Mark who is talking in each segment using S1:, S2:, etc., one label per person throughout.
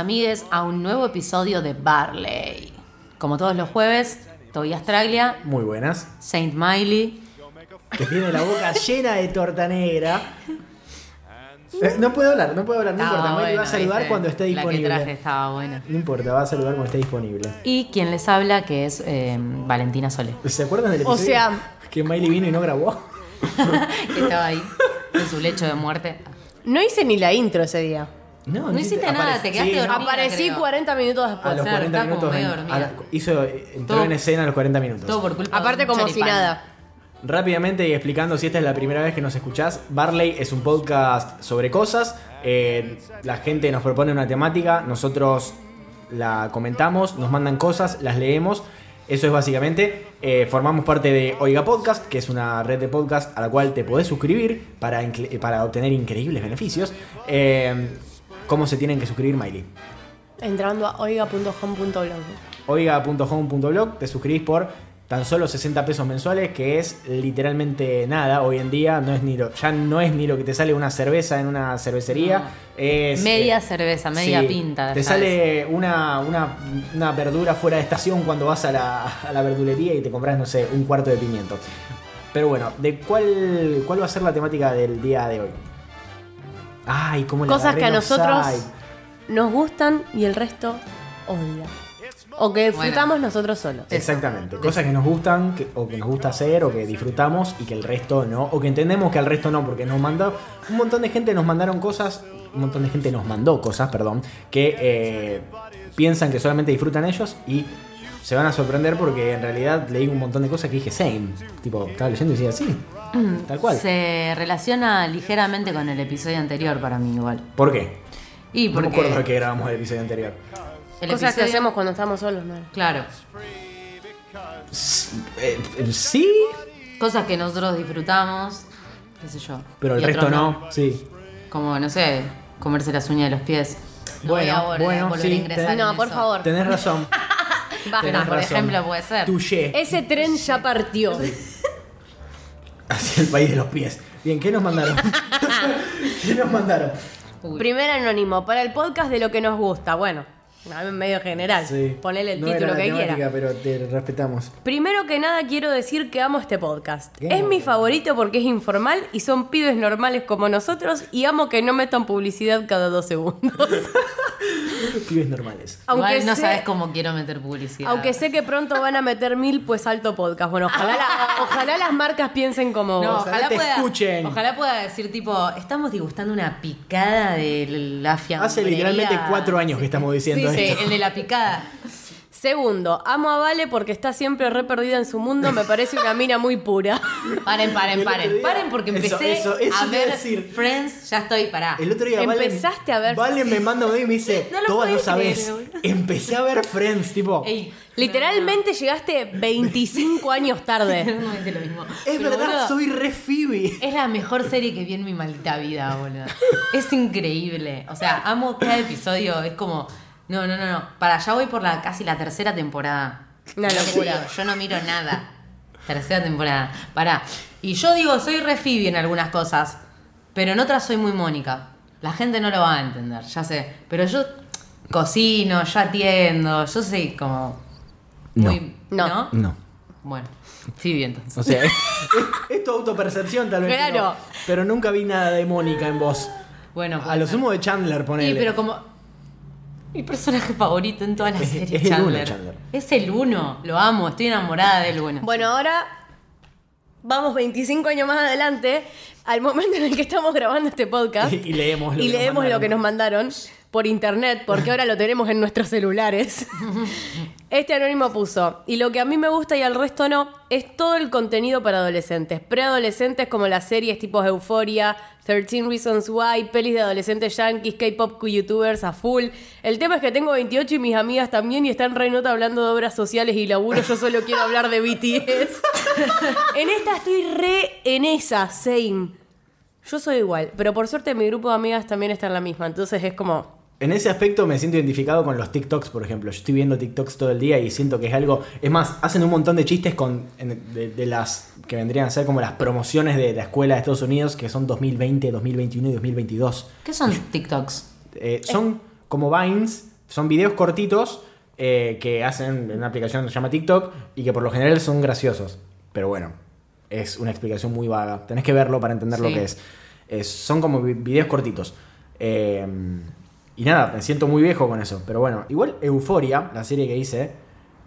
S1: Amigues a un nuevo episodio de Barley. Como todos los jueves, Tobias Traglia,
S2: Muy buenas.
S1: Saint Miley.
S2: Que tiene la boca llena de torta negra. Eh, no puedo hablar, no puedo hablar, no
S1: Estaba
S2: importa. Miley va a saludar
S1: ¿viste?
S2: cuando esté
S1: La que
S2: disponible.
S1: traje estaba buena.
S2: No importa, va a saludar cuando esté disponible.
S1: Y quien les habla, que es eh, Valentina Sole,
S2: ¿Se acuerdan del
S3: O
S2: episodio
S3: sea-
S2: que Miley vino y no grabó?
S1: que estaba ahí en su lecho de muerte.
S3: No hice ni la intro ese día.
S1: No hiciste nada, te quedaste
S2: sí,
S1: dormida.
S3: Aparecí
S1: creo.
S3: 40 minutos
S2: A
S3: después.
S2: los
S1: Claro,
S2: 40
S1: estaba como
S2: minutos. en- a la- hizo, entró
S1: Todo-
S2: en escena a los 40 minutos.
S1: Todo por culpa
S3: Aparte
S1: de
S3: como si nada.
S2: Rápidamente y explicando si esta es la primera vez que nos escuchás, Barley es un podcast sobre cosas. eh, la gente nos propone una temática, nosotros la comentamos, nos mandan cosas, las leemos. Eso es básicamente. eh, formamos parte de Oiga Podcast, que es una red de podcast a la cual te podés suscribir para, incre- para obtener increíbles beneficios. Eh, ¿Cómo se tienen que suscribir, Miley?
S3: Entrando a oiga.home.blog.
S2: oiga.home.blog, te suscribís por tan solo 60 pesos mensuales, que es literalmente nada hoy en día, no es ni lo, ya no es ni lo que te sale una cerveza en una cervecería,
S1: No.
S2: es
S1: Media
S2: eh,
S1: cerveza, media
S2: sí,
S1: pinta.
S2: Te
S1: ¿sabes?
S2: sale una, una, una verdura fuera de estación cuando vas a la, a la verdulería y te compras, no sé, un cuarto de pimiento. Pero bueno, ¿de cuál, cuál va a ser la temática del día de hoy? Ay, cómo la
S3: Cosas que a nosotros nos gustan y el resto odia. O que disfrutamos nosotros solos.
S2: Exactamente, cosas que nos gustan que- o que nos gusta hacer o que disfrutamos y que el resto no, o que entendemos que al resto no, porque nos mandó un montón de gente nos mandaron cosas, un montón de gente nos mandó cosas, perdón, que eh, piensan que solamente disfrutan ellos y se van a sorprender porque en realidad leí un montón de cosas que dije same, tipo estaba leyendo y decía sí, tal cual.
S1: Se relaciona ligeramente con el episodio anterior para mí igual.
S2: ¿Por qué?
S1: Y
S2: No me acuerdo de que grabamos el episodio anterior.
S1: el
S3: Cosas que hacemos cuando estamos solos, ¿no?
S1: Claro.
S2: Eh, eh, sí,
S1: Cosas que nosotros disfrutamos, qué sé yo.
S2: pero el resto no, sí.
S1: Como, no sé, comerse las uñas de los pies. No voy
S2: Bueno,
S1: a volver-
S2: bueno,
S1: volver a
S2: sí,
S1: ingresar
S3: No, por
S1: eso.
S3: favor.
S2: Tenés razón.
S3: Basta.
S2: tenés
S1: por
S2: razón.
S1: ejemplo, puede ser.
S2: Touché.
S3: Ese tren ya partió.
S2: Hacia el país de los pies. Bien, ¿qué nos mandaron? ¿Qué nos mandaron?
S1: Uy.
S3: Primer anónimo, para el podcast de lo que nos gusta. Bueno, a ver, medio general. Ponele el
S2: No
S3: título que
S2: temática,
S3: quiera.
S2: pero te respetamos.
S3: Primero que nada quiero decir que amo este podcast.
S2: ¿Qué?
S3: Es mi favorito porque es informal y son pibes normales como nosotros y amo que no metan publicidad cada dos segundos.
S2: Pibes normales.
S3: aunque
S1: Igual no
S3: sé-
S1: sabes cómo quiero meter publicidad.
S3: Aunque sé que pronto van a meter mil, pues alto podcast. Bueno, ojalá, la- ojalá las marcas piensen como
S1: No,
S3: vos.
S2: Ojalá
S1: ojalá,
S2: te
S1: pueda,
S2: escuchen.
S1: Ojalá pueda decir, tipo, estamos degustando una picada de la fiambrería.
S2: Hace literalmente cuatro años que estamos diciendo
S1: Sí, sí,
S2: esto.
S1: el de la picada.
S3: Segundo, amo a Vale porque está siempre re perdida en su mundo. Me parece una mina muy pura.
S1: Paren, paren, paren. Paren porque empecé
S2: eso, eso
S1: a ver
S2: decir.
S1: Friends. Ya estoy, pará.
S2: El otro día Valen-
S3: Empezaste a ver-
S2: Valen me manda un y me dice,
S1: No lo
S2: no sabes. Empecé a ver Friends, tipo.
S1: Ey,
S3: Literalmente llegaste 25 años tarde.
S1: es lo mismo.
S2: es
S1: Pero,
S2: verdad,
S1: boludo,
S2: soy re Phoebe.
S1: Es la mejor serie que vi en mi maldita vida, boludo. Es increíble. O sea, amo cada episodio. Es como. No, no, no, no. Para allá voy por la casi la tercera temporada.
S3: Una locura.
S1: Yo no miro nada. Tercera temporada. Pará. Y yo digo, soy re Phoebe en algunas cosas. Pero en otras soy muy Mónica. La gente no lo va a entender, ya sé. Pero yo cocino, yo atiendo. Yo soy como. Muy,
S3: No.
S1: ¿No?
S2: No.
S1: Bueno, Phoebe entonces.
S2: O sea, es, tu autopercepción tal vez.
S3: Claro.
S2: Pero, pero nunca vi nada de Mónica en vos.
S1: Bueno,
S2: A lo sumo de Chandler, ponele.
S1: Sí, pero como. Mi personaje favorito en toda la
S2: Es-
S1: serie
S2: es el
S1: Chandler.
S2: uno, Chandler.
S1: Es el uno. Lo amo, estoy enamorada del bueno.
S3: Bueno, ahora vamos 25 años más adelante al momento en el que estamos grabando este podcast.
S2: Y- y leemos lo
S3: Y
S2: que
S3: leemos lo que nos mandaron. Por internet, porque ahora lo tenemos en nuestros celulares. Este anónimo puso, y lo que a mí me gusta y al resto no, es todo el contenido para adolescentes. Preadolescentes como las series tipo Euphoria, 13 Reasons Why, pelis de adolescentes yankees, K-pop youtubers a full. El tema es que tengo 28 y mis amigas también y están re nota hablando de obras sociales y laburo. Yo solo quiero hablar de BTS. en esta estoy re en esa, same. Yo soy igual, pero por suerte mi grupo de amigas también está en la misma, entonces es como...
S2: En ese aspecto me siento identificado con los TikToks, por ejemplo. Yo estoy viendo TikToks todo el día y siento que es algo. Es más, hacen un montón de chistes con de, de las que vendrían a ser como las promociones de la escuela de Estados Unidos, que son 2020, 2021 y 2022.
S1: ¿Qué son TikToks?
S2: Eh, son como Vines, son videos cortitos eh, que hacen en una aplicación que se llama TikTok y que por lo general son graciosos. Pero bueno, es una explicación muy vaga. Tenés que verlo para entender lo que es. Son como vi- videos cortitos. Eh, y nada, me siento muy viejo con eso. Pero bueno, igual Euforia, la serie que hice,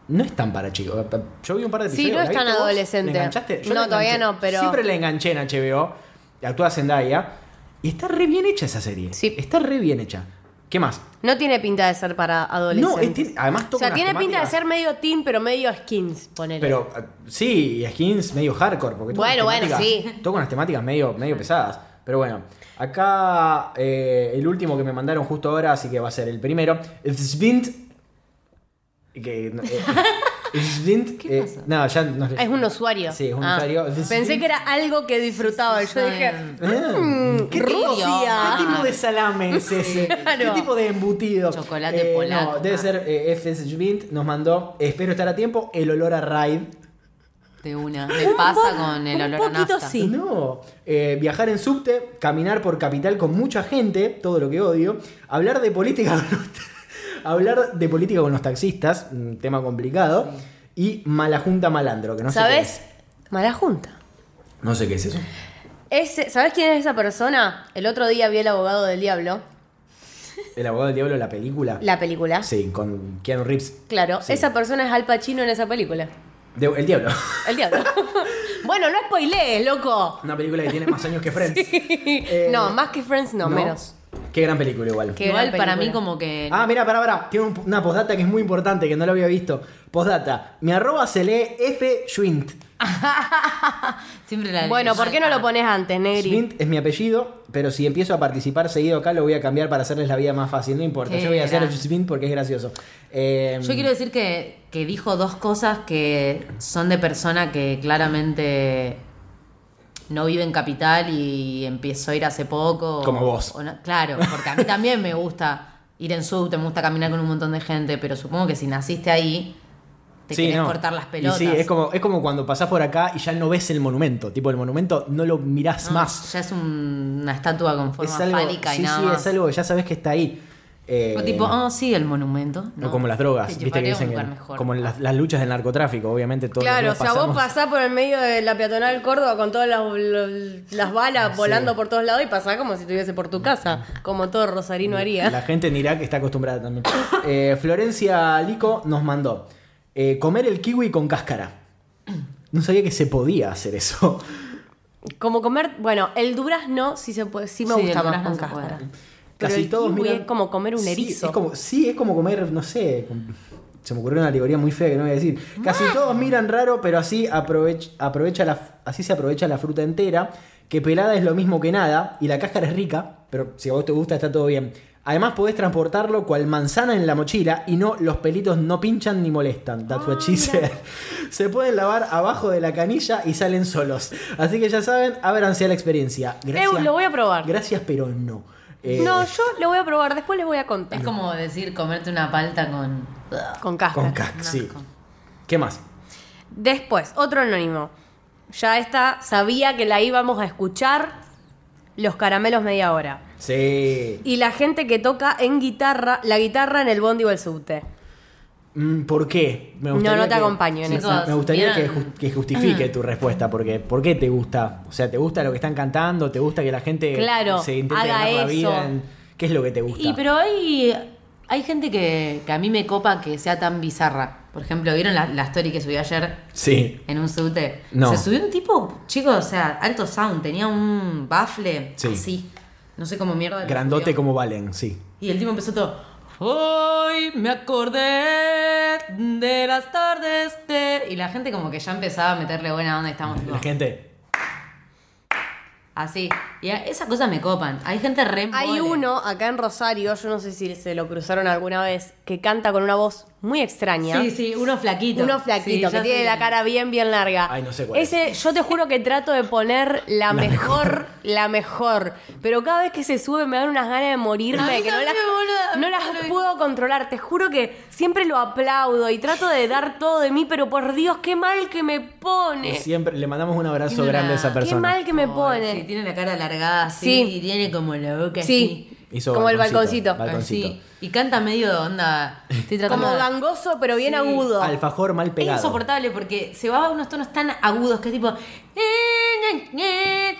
S2: no es tan para chicos. Yo vi un par de
S3: Sí, no
S2: ¿la
S3: es tan adolescente.
S2: ¿La enganchaste?
S3: No, todavía no, pero-
S2: Siempre la enganché en HBO. Actúa Zendaya. Y está re bien hecha esa serie.
S3: Sí.
S2: Está re bien hecha. ¿Qué más?
S3: No tiene pinta de ser para adolescentes.
S2: No, además
S3: O
S2: toca
S3: sea,
S2: unas
S3: tiene pinta de ser medio teen, pero medio skins, ponele.
S2: Pero sí, skins medio hardcore. Porque
S3: Bueno, bueno, sí.
S2: Toca unas temáticas medio, medio pesadas. Pero bueno, acá eh, el último que me mandaron justo ahora, así que va a ser el primero. Svint. Que, eh, Svint.
S1: ¿Qué
S2: eh,
S1: pasa?
S2: no, ya no.
S3: Es un usuario.
S2: Sí, es un
S3: Ah,
S2: usuario.
S3: Pensé que era algo que disfraba. y Yo dije,
S2: Ah, ¿Qué, tipo,
S3: Rusia.
S2: ¿Qué tipo de salame es ese? ¿Qué tipo de embutido?
S1: Chocolate
S2: Eh,
S1: polaco.
S2: No, debe ser eh, FS Svint. Nos mandó, espero estar a tiempo, el olor a Raid.
S1: De una. Me pasa con el
S3: un
S1: olor a
S3: poquito
S1: nafta.
S3: sí.
S2: No, eh, viajar en subte, caminar por capital con mucha gente, todo lo que odio, hablar de política con los, hablar de política con los taxistas, un tema complicado, y mala junta malandro, que no sé qué
S3: ¿sabes?
S2: es.
S3: Mala junta.
S2: No sé qué es eso.
S3: Ese, ¿Sabes quién es esa persona? El otro día vi El abogado del diablo,
S2: El abogado del diablo, la película.
S3: la película.
S2: Sí, con Keanu Reeves.
S3: Claro,
S2: Sí.
S3: esa persona es Al Pacino en esa película.
S2: De- el diablo.
S3: El diablo. bueno, no spoilees, loco.
S2: Una película que tiene más años que Friends. Eh,
S3: no, más que Friends, no, menos.
S2: Qué gran película igual.
S3: Qué
S1: Igual para mí como que...
S2: Ah, mira, pará, pará. Tiene un- una postdata que es muy importante, que no lo había visto. Postdata. Mi arroba se lee F. Schwint.
S1: Siempre la
S3: Bueno, ¿por qué no lo pones antes, Negri?
S2: Schwint es mi apellido, pero si empiezo a participar seguido acá, lo voy a cambiar para hacerles la vida más fácil. No importa,
S1: Qué
S2: yo voy a hacer
S1: grande.
S2: Schwint porque es gracioso. Eh,
S1: Yo quiero decir que, que dijo dos cosas que son de persona que claramente no vive en capital y empezó a ir hace poco. o-
S2: Como vos.
S1: o no- claro, porque a mí también me gusta ir en subte, me gusta caminar con un montón de gente, pero supongo que si naciste ahí, te
S2: sí,
S1: querés
S2: no.
S1: cortar las
S2: Y
S1: pelotas.
S2: sí, es como, es como cuando pasás por acá y ya no ves el monumento. Tipo, el monumento no lo mirás
S1: No,
S2: más.
S1: Ya es un- una estatua con forma
S2: Es algo,
S1: fálica y
S2: sí,
S1: nada
S2: sí,
S1: más.
S2: es algo que ya sabes que está ahí. Eh,
S1: Fue tipo, oh, sí, el monumento.
S2: o como las drogas,
S1: Te
S2: viste que dicen que- como las, las luchas del narcotráfico, obviamente todo
S3: Claro, o sea, vos pasás por el medio de la peatonal Córdoba con todas las balas volando por todos lados y pasás como si estuviese por tu casa, como todo rosarino haría.
S2: La gente en Irak está acostumbrada también. Eh, Florencia Lico nos mandó eh, comer el kiwi con cáscara. No sabía que se podía hacer eso.
S3: Como comer, bueno, el durazno sí se puede, sí me
S1: Sí,
S3: gusta
S1: el
S3: más con cáscara. Pero
S2: Casi
S3: el
S2: todos
S3: kiwi
S2: miran-
S3: es como comer un
S2: Sí,
S3: erizo.
S2: es como, sí, es como comer, no sé. Se me ocurrió una alegoría muy fea que no voy a decir. Casi todos miran raro, pero así aprovech- aprovecha la, así se aprovecha la fruta entera. Que pelada es lo mismo que nada. Y la cáscara es rica, pero si a vos te gusta está todo bien. Además podés transportarlo cual manzana en la mochila y no los pelitos no pinchan ni molestan. That's what she said. Se pueden lavar abajo de la canilla y salen solos. Así que ya saben, ábranse a la experiencia. Gracias.
S3: Eh, lo voy a probar.
S2: Gracias, pero no. Eh,
S3: No, yo lo voy a probar, después les voy a contar.
S1: Es como decir comerte una palta con.
S3: Con cáscara.
S2: Con
S1: Un
S2: sí. ¿Qué más?
S3: Después, otro anónimo. Ya esta sabía que la íbamos a escuchar los caramelos media hora.
S2: Sí.
S3: Y la gente que toca en guitarra, la guitarra en el bondi o el subte.
S2: Mm, ¿Por qué? Me
S3: No, no te
S2: que-
S3: acompaño en
S2: Sí,
S3: eso.
S2: Me gustaría que, justifique tu respuesta, porque ¿por qué te gusta? O sea, ¿te gusta lo que están cantando? ¿Te gusta que la gente
S3: Claro,
S2: se intente
S3: haga
S2: ganar la
S3: eso.
S2: vida? en- ¿Qué es lo que te gusta?
S1: Y pero hay, hay gente que, que a mí me copa que sea tan bizarra. Por ejemplo, ¿vieron la, la story que subí ayer
S2: Sí.
S1: en un subte?
S2: No.
S1: Se subió un tipo, chicos, o sea, alto sound, tenía un bafle
S2: Sí.
S1: así. No sé cómo mierda.
S2: Grandote como Valen, sí.
S1: Y el tipo empezó todo. Hoy me acordé de las tardes de. Y la gente como que ya empezaba a meterle buena onda y estamos
S2: La gente.
S1: así. Y a- esas cosas me copan. Hay gente re
S3: Hay
S1: mole.
S3: uno acá en Rosario, yo no sé si se lo cruzaron alguna vez, que canta con una voz muy extraña.
S1: Sí, sí, uno flaquito.
S3: Uno flaquito,
S1: Sí,
S3: que tiene la cara bien, bien larga.
S2: Ay, no sé cuál es.
S3: Ese, yo te juro que trato de poner la, mejor, la mejor. Pero cada vez que se sube me dan unas ganas de morirme,
S1: A mí
S3: que no las, no las puedo controlar. Te juro que siempre lo aplaudo y trato de dar todo de mí, pero por Dios, qué mal que me pone.
S2: Siempre le mandamos un abrazo
S1: Tiene
S2: grande a esa
S1: qué
S3: Qué
S2: persona.
S3: mal que me pone.
S1: Sí, tiene la cara alargada así.
S3: Sí.
S1: Y tiene como la boca
S3: Sí.
S2: Hizo
S3: Como el
S2: balconcito,
S1: así. Así. Y canta medio onda. Estoy tratando
S3: Como
S1: de-
S3: gangoso, pero bien
S1: Sí.
S3: agudo.
S2: Alfajor mal
S1: Es
S2: pegado.
S1: insoportable porque se va a unos tonos tan agudos que es tipo.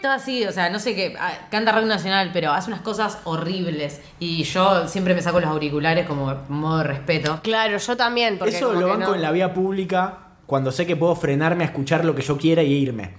S1: Todo así, o sea, no sé qué. ah, Canta rock nacional, pero hace unas cosas horribles. Y yo siempre me saco los auriculares como modo de respeto.
S3: Claro, yo también. Porque
S2: Eso lo banco
S3: no.
S2: en la vía pública cuando sé que puedo frenarme a escuchar lo que yo quiera y irme.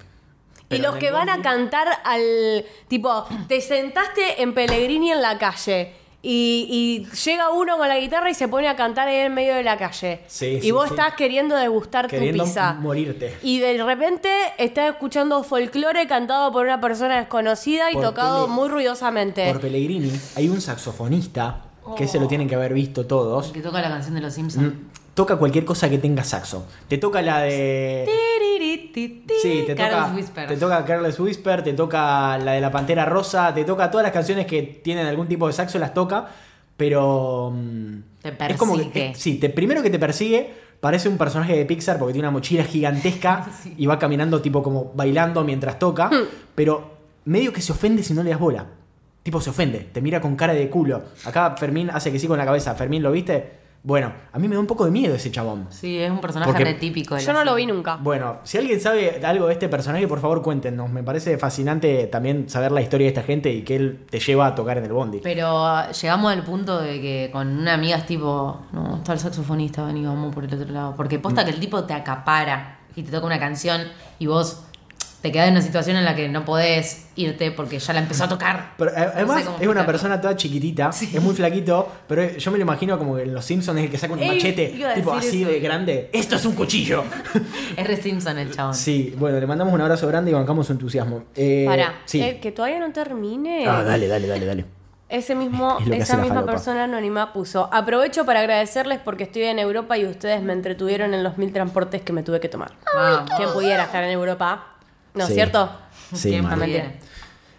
S3: Y los que van a cantar al. Tipo, te sentaste en Pellegrini en la calle. Y, y llega uno con la guitarra y se pone a cantar ahí en medio de la calle.
S2: Sí,
S3: y
S2: sí,
S3: vos
S2: sí.
S3: estás queriendo degustar
S2: Queriendo
S3: tu pizza.
S2: morirte.
S3: Y de repente estás escuchando folclore cantado por una persona desconocida y
S2: Por
S3: tocado
S2: Pele-
S3: muy ruidosamente.
S2: Por Pellegrini hay un saxofonista que se lo tienen que haber visto todos.
S1: Que toca la canción de los Simpsons.
S2: Mm, Toca cualquier cosa que tenga saxo. Te toca la de. Sí, te toca,
S1: Whisper.
S2: te toca Carlos Whisper, te toca la de la Pantera Rosa, te toca todas las canciones que tienen algún tipo de saxo, las toca, pero... mm,
S1: Te
S2: Es como que,
S1: persigue.
S2: es- sí, te, primero que te persigue, parece un personaje de Pixar porque tiene una mochila gigantesca
S1: Sí.
S2: y va caminando tipo como bailando mientras toca, pero medio que se ofende si no le das bola. Tipo se ofende, te mira con cara de culo. Acá Fermín hace que sí con la cabeza. Fermín, ¿lo viste? Bueno, a mí me da un poco de miedo ese chabón.
S1: Sí, es un personaje
S2: Porque-
S1: re típico. de
S3: Yo no lo vi nunca.
S2: Bueno, si alguien sabe algo de este personaje, por favor cuéntenos. Me parece fascinante también saber la historia de esta gente y que él te lleva a tocar en el bondi.
S1: Pero ah, llegamos al punto de que con una amiga es tipo, no, está el saxofonista, vení, vamos por el otro lado. Porque posta
S2: Mm.
S1: que el tipo te acapara y te toca una canción y vos te quedás en una situación en la que no podés irte porque ya la empezó a tocar.
S2: Pero, eh,
S1: No
S2: además
S1: sé
S2: es una persona toda chiquitita, es muy flaquito, pero yo me lo imagino como que en Los Simpsons es el que saca un
S1: Ey,
S2: machete, tipo así
S1: eso.
S2: de grande. ¡Esto es un cuchillo!
S1: Es re Simpson el chabón.
S2: sí, bueno, le mandamos un abrazo grande y bancamos su entusiasmo. Eh,
S3: Pará,
S2: sí.
S3: eh, que todavía no termine.
S2: Ah, dale, dale, dale, dale.
S3: Ese mismo,
S2: Es que
S3: esa misma
S2: falopa.
S3: persona anónima puso. Aprovecho para agradecerles porque estoy en Europa y ustedes me entretuvieron en los mil transportes que me tuve que tomar.
S1: Vamos.
S3: ¿Quién pudiera estar en Europa? ¿No es
S2: Sí.
S3: cierto?
S2: Sí.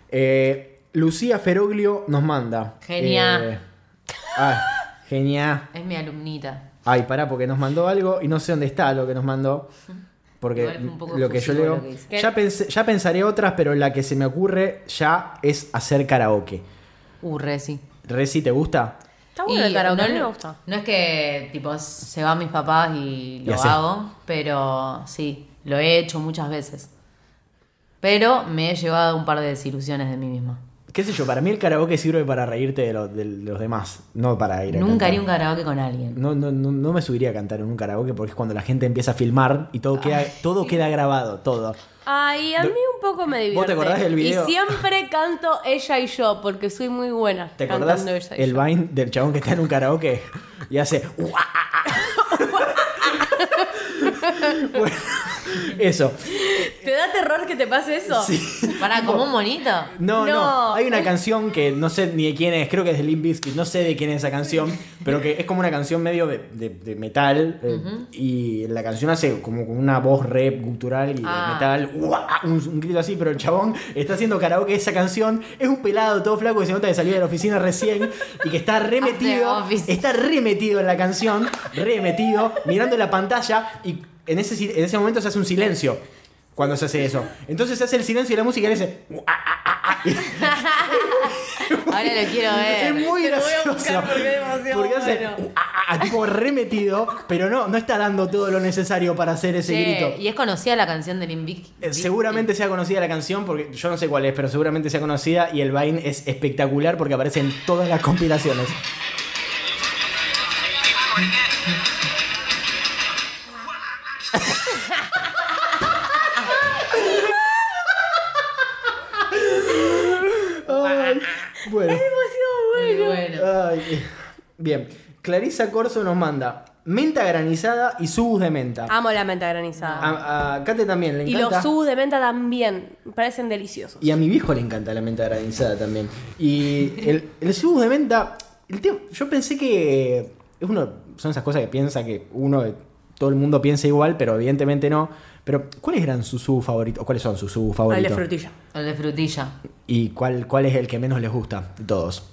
S2: Eh, Lucía Feroglio nos manda.
S1: Genia.
S2: Eh, ah, genia.
S1: Es mi alumnita.
S2: Ay, pará, porque nos mandó algo y no sé dónde está lo que nos mandó. Porque lo que yo leo.
S1: que.
S2: Ya, pensé- ya pensaré otras, pero la que se me ocurre ya es hacer karaoke.
S1: Uh, re sí.
S2: Reci, ¿te gusta?
S3: Está bueno el karaoke, a mí
S1: no,
S3: me gusta.
S1: no es que tipo se van mis papás y lo
S2: Y
S1: hago, pero sí, lo he hecho muchas veces. Pero me he llevado un par de desilusiones de mí misma.
S2: ¿Qué sé yo? Para mí el karaoke sirve para reírte de, lo- de los demás, no para ir a
S1: Nunca
S2: cantar.
S1: haría un karaoke con alguien.
S2: No, no, no, no me subiría a cantar en un karaoke porque es cuando la gente empieza a filmar y todo queda, todo queda grabado, todo.
S3: Ay, a mí un poco me divierte.
S2: ¿Vos te acordás del video?
S3: Y siempre canto ella y yo porque soy muy buena
S2: ¿Te acordás
S3: cantando ella y
S2: el
S3: yo.
S2: Vine del chabón que está en un karaoke y hace... Bueno, eso.
S3: ¿Te da terror que te pase eso?
S2: Sí.
S1: Para, como un monito.
S2: No, no,
S3: No.
S2: Hay una canción que no sé ni de quién es, creo que es de Limp Bizkit, no sé de quién es esa canción, pero que es como una canción medio de, de- de metal eh, y la canción hace como con una voz rap gutural y de
S1: Ah.
S2: metal, ¡uah! un, un grito así, pero el chabón está haciendo karaoke esa canción, es un pelado todo flaco que se nota que salió de la oficina recién y que está remetido, está remetido en la canción, remetido, mirando la pantalla y en ese, en ese momento se hace un silencio. Cuando se hace eso. Entonces se hace el silencio y la música y él dice.
S1: Ahora lo quiero ver.
S2: Es muy
S3: Te lo voy a
S2: gracioso.
S3: porque es demasiado
S2: Porque hace
S3: bueno.
S2: "Uh, ah, ah", tipo remetido, pero no, no está dando todo lo necesario para hacer ese
S1: Che,
S2: grito.
S1: y es conocida la canción del Invict.
S2: Eh, Seguramente sea conocida la canción, porque yo no sé cuál es, pero seguramente sea conocida y el Vine es espectacular porque aparece en todas las compilaciones. Bueno.
S1: Muy bueno.
S2: Ay, bien. Clarisa Corso nos manda menta granizada y subus de menta.
S3: Amo la menta granizada.
S2: A, a Kate también le
S3: y
S2: encanta.
S3: los subs de menta también. Parecen deliciosos.
S2: Y a mi viejo le encanta la menta granizada también. Y el, el subus de menta, el tema- yo pensé que es uno, son esas cosas que piensa que uno, todo el mundo piensa igual, pero evidentemente no. Pero, ¿cuáles eran sus subus favoritos? ¿O ¿Cuáles son sus
S3: El
S2: favoritos?
S3: de frutilla.
S1: El de frutilla.
S2: ¿Y cuál, cuál es el que menos les gusta de todos?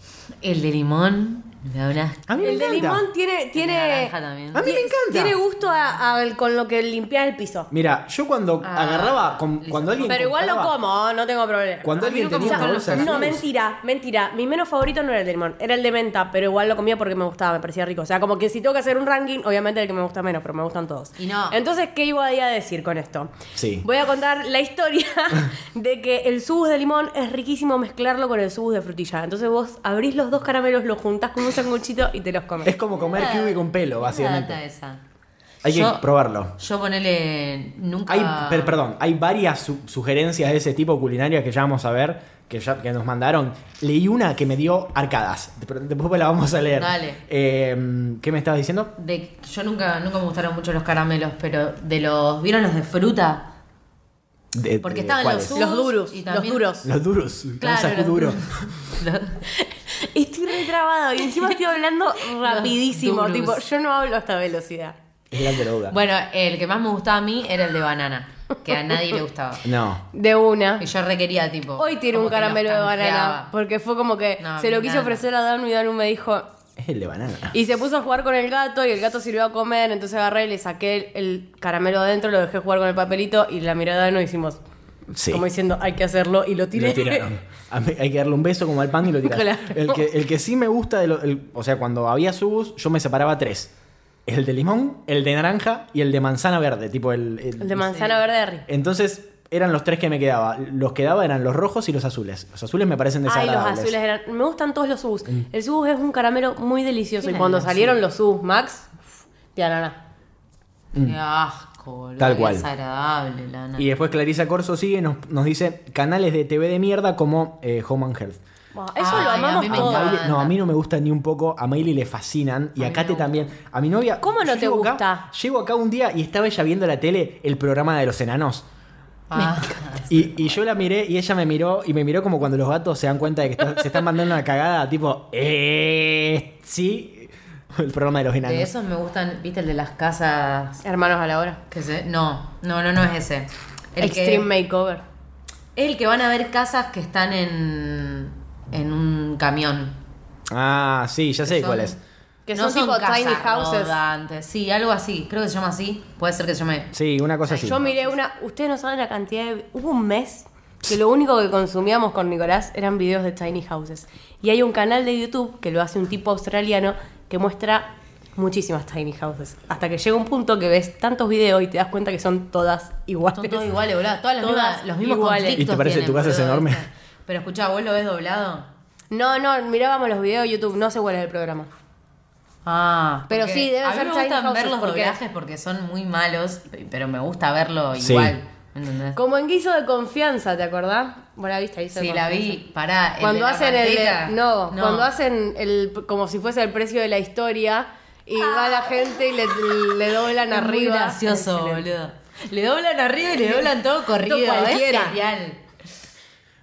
S1: El de limón.
S2: A mí me
S3: El de
S2: encanta.
S3: limón tiene. Tiene
S1: naranja también.
S2: A mí me
S3: tiene-
S2: encanta.
S3: Tiene gusto a- a- con lo que limpias el piso.
S2: Mira, yo cuando
S1: Ah,
S2: agarraba, con-
S1: listo.
S2: cuando alguien
S3: Pero igual lo como, no tengo problema.
S2: Cuando
S1: A mí
S2: alguien
S1: nunca me
S2: tenía una
S1: gustaron
S2: bolsa
S1: los
S2: de
S3: No, mentira, mentira. Mi menos favorito no era el de limón, era el de menta, pero igual lo comía porque me gustaba, me parecía rico. O sea, como que si tengo que hacer un ranking, obviamente el que me gusta menos, pero me gustan todos.
S1: Y no.
S3: Entonces, ¿qué iba a decir con esto?
S2: Sí.
S3: Voy a contar la historia de que el subus de limón es riquísimo mezclarlo con el subus de frutilla. Entonces vos abrís los dos caramelos, los juntás con un sanguchito y te los comes.
S2: Es como comer kiwi con pelo, básicamente.
S1: esa.
S2: Hay que probarlo.
S1: Yo ponele nunca.
S2: Hay, perdón, hay varias su- sugerencias de ese tipo culinarias que ya vamos a ver, que ya que nos mandaron. Leí una que me dio arcadas, después la vamos a leer.
S1: Dale.
S2: Eh, ¿Qué me estabas diciendo?
S1: De, yo nunca, nunca me gustaron mucho los caramelos, pero de los. ¿Vieron los de fruta?
S2: De-
S1: Porque estaban los
S3: Los duros,
S1: y
S3: los
S1: también-
S3: duros.
S2: Los duros,
S1: Claro, los-
S2: duro.
S1: los-
S3: Estoy retrabado y encima estoy hablando rapidísimo. Tipo, yo no hablo a esta velocidad.
S2: Es la droga.
S1: Bueno, el que más me gustaba a mí era el de banana, que a nadie le gustaba.
S2: No.
S3: De una.
S1: Y yo requería, tipo.
S3: Hoy tiene un
S1: los
S3: caramelo de banana. Porque fue como que
S1: No,
S3: se lo
S1: encanta.
S3: ofrecer a Danu y Danu me dijo.
S2: Es el de banana.
S3: Y se puso a jugar con el gato y el gato sirvió a comer. Entonces agarré y le saqué el, el caramelo adentro, lo dejé jugar con el papelito y la miré a Danu y hicimos.
S2: Sí.
S3: Como diciendo, hay que hacerlo y lo tiré.
S2: lo tiraron. Hay que darle un beso como al pan y lo tiras.
S3: Claro.
S2: El, que, el que sí me gusta, de lo- el- o sea, cuando había subus, yo me separaba tres. El de limón, el de naranja y el de manzana verde. Tipo el, el-
S3: El de manzana verde de Harry.
S2: Entonces eran los tres que me quedaba. Los que daba eran los rojos y los azules. Los azules me parecen
S3: Ay, los
S2: desagradables.
S3: azules eran. Me gustan todos los subs. El subus es un caramelo muy delicioso.
S1: ¿Qué
S3: Y cuando salieron los subs Max, de ananá.
S1: Qué asco, boludo.
S2: Mm. Tal cual.
S1: desagradable, Lana.
S2: Y después Clarisa Corso sigue y nos, nos dice canales de TV de mierda como eh, Home and Health.
S3: Eso
S1: Ay,
S3: lo
S1: a
S3: amamos
S1: mí me
S2: A
S3: todos.
S2: no, a mí no me gusta ni un poco. A Miley le fascinan. Y
S1: A
S2: a Kate también. A mi novia.
S3: ¿Cómo no te
S2: llego acá-
S3: gusta?
S2: llego acá un día y estaba ella viendo la tele el programa de los enanos.
S1: Ah,
S2: Y, y yo la miré y ella me miró y me miró como cuando los gatos se dan cuenta de que está- se están mandando una cagada, tipo, eh, sí, el programa de los enanos.
S1: de esos me gustan, ¿viste el de las casas?
S3: Hermanos a la hora.
S1: Que se, no, no, no, no es ese. El
S3: Extreme
S1: que,
S3: Makeover.
S1: es el que van a ver casas que están en, en un camión.
S2: Ah, sí, ya sé
S1: Son-
S2: cuál es.
S3: Que son tipo
S1: casas
S3: tiny houses.
S1: rodantes. Sí, algo así. Creo que se llama así. Puede ser que se llame.
S2: Sí, una cosa así.
S3: Yo miré una. Ustedes no saben la cantidad de. Hubo un mes que lo único que consumíamos con Nicolás eran videos de tiny houses. Y hay un canal de YouTube que lo hace un tipo australiano que muestra muchísimas tiny houses. Hasta que llega un punto que ves tantos videos y te das cuenta que son todas iguales.
S1: Son todos iguales, boludo. Todas las
S3: Todas
S1: mismas, los mismos
S3: iguales.
S1: conflictos
S2: ¿Y te parece
S1: tienen,
S2: tu casa es enorme?
S1: Pero escuchá, ¿vos lo ves doblado?
S3: No, no, mirábamos los videos de YouTube, no sé cuál es el programa.
S1: Ah,
S3: Pero sí, deben
S1: a mí
S3: ser
S1: me gustan ver los
S3: porque-
S1: doblajes porque son muy malos, pero me gusta verlo
S2: Sí.
S1: igual. ¿entendés?
S3: Como en guiso de confianza, ¿te acordás? Vos la viste, guiso de
S1: Sí, la vi. Pará, el
S3: Cuando
S1: de la
S3: hacen el de- no, cuando hacen el como si fuese el precio de la historia y va la gente y le, le doblan
S1: Ah. Es muy
S3: arriba.
S1: gracioso,
S3: Excelente.
S1: boludo. Le doblan arriba y le doblan todo corrido.
S3: Todo cualquiera.
S1: Es genial.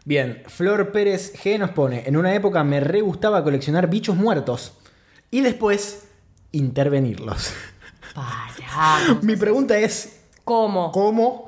S2: Bien, Flor Pérez G nos pone, en una época me re gustaba coleccionar bichos muertos y después intervenirlos.
S1: Pará.
S2: Mi pregunta es,
S3: ¿Cómo?
S2: ¿cómo?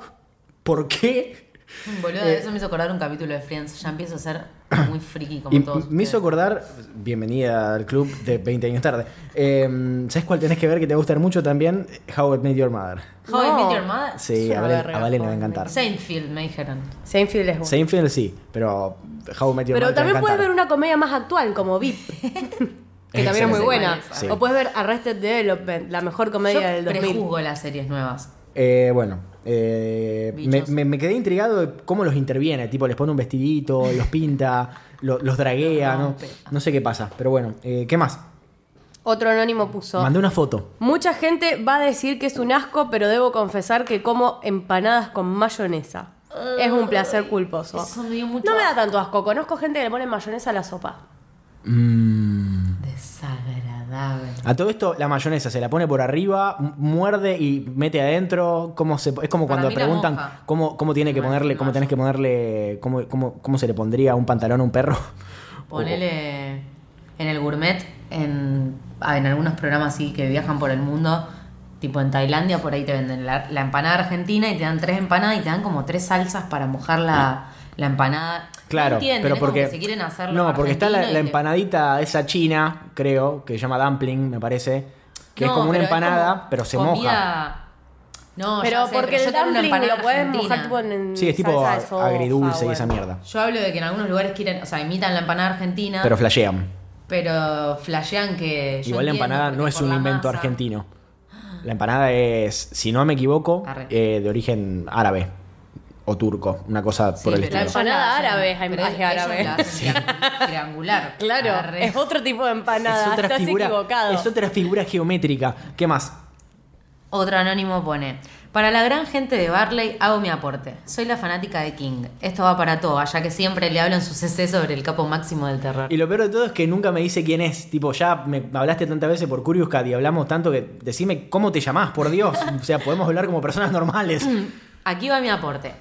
S2: ¿Por qué?
S1: Boludo,
S2: Eh,
S1: eso me hizo acordar un capítulo de Friends. Ya empiezo a ser muy friki como
S2: Y
S1: todos.
S2: me hizo acordar, bienvenida al club de 20 años tarde. Eh, ¿Sabes cuál tenés que ver que te va a gustar mucho también? How I Met Your Mother.
S1: How I
S3: No.
S1: Met Your Mother.
S2: Sí, a Valen, a Valen le va a
S3: I
S2: encantar.
S1: Seinfeld, me dijeron.
S3: Seinfeld es bueno.
S2: Seinfeld sí, pero How I Met Your
S3: Pero
S2: Mother te va a
S3: también puedes ver una comedia más actual, como VIP. que también es muy buena.
S2: Sí.
S3: O puedes ver Arrested Development, la mejor comedia
S1: Yo
S3: del 2000.
S1: prejuzgo las series nuevas.
S2: Eh, bueno, eh, me,
S1: Bichos.
S2: me- me quedé intrigado de cómo los interviene. Tipo, les pone un vestidito, los pinta, lo- los draguea, ¿no? No sé qué pasa, pero bueno, eh, ¿qué más?
S3: Otro anónimo puso.
S2: Mandé una foto.
S3: Mucha gente va a decir que es un asco, pero debo confesar que como empanadas con mayonesa. Es un placer culposo.
S1: Eso me dio mucho
S3: No me da tanto asco. Conozco gente que le pone mayonesa a la sopa.
S2: Mm.
S1: Desagradable.
S2: A todo esto, la mayonesa se la pone por arriba, muerde y mete adentro. ¿Cómo se, es como cuando preguntan cómo, cómo tiene que ponerle, cómo tenés que ponerle, cómo, cómo, cómo se le pondría un pantalón a un perro.
S1: Ponele en el gourmet, en, ah, en algunos programas así que viajan por el mundo, tipo en Tailandia, por ahí te venden la, la empanada argentina y te dan tres empanadas y te dan como tres salsas para mojar la, la empanada.
S2: Claro,
S1: no
S2: pero porque.
S1: que se quieren hacerlo
S2: no, porque está la, la empanadita esa china, creo, que se llama dumpling, me parece. Que es como una
S1: pero
S2: empanada,
S1: como
S2: pero se
S1: comida-
S2: moja.
S1: No,
S3: pero
S1: ya sé,
S3: porque
S1: yo
S3: el dumpling
S1: empanada
S3: lo puedes
S1: argentina.
S3: mojar tipo en
S2: Sí, es tipo
S3: salsa
S2: agridulce y esa mierda.
S1: Yo hablo de que en algunos lugares quieren, o sea, imitan la empanada argentina,
S2: Pero
S1: pero,
S2: flashean.
S1: flashean que. yo
S2: Igual la empanada no es un invento
S1: masa-
S2: argentino. La empanada es, si no me equivoco, eh, de origen árabe o turco, una cosa
S1: Sí,
S2: por el estilo.
S3: La empanada árabe es árabe.
S1: la triangular.
S3: Claro,
S1: Arre.
S3: es otro tipo de empanada.
S2: Es otra
S3: Estás
S2: figura,
S3: equivocado.
S2: es otra figura geométrica. ¿Qué más?
S1: Otro anónimo pone: Para la gran gente de Barley hago mi aporte. Soy la fanática de King. Esto va para Toa, ya que siempre le hablo en su CC sobre el capo máximo del terror.
S2: Y lo peor de todo es que nunca me dice quién es. Tipo, ya me hablaste tantas veces por Curious Cat y hablamos tanto que decime cómo te llamás, por Dios. O sea, podemos hablar como personas normales.
S1: Aquí va mi aporte.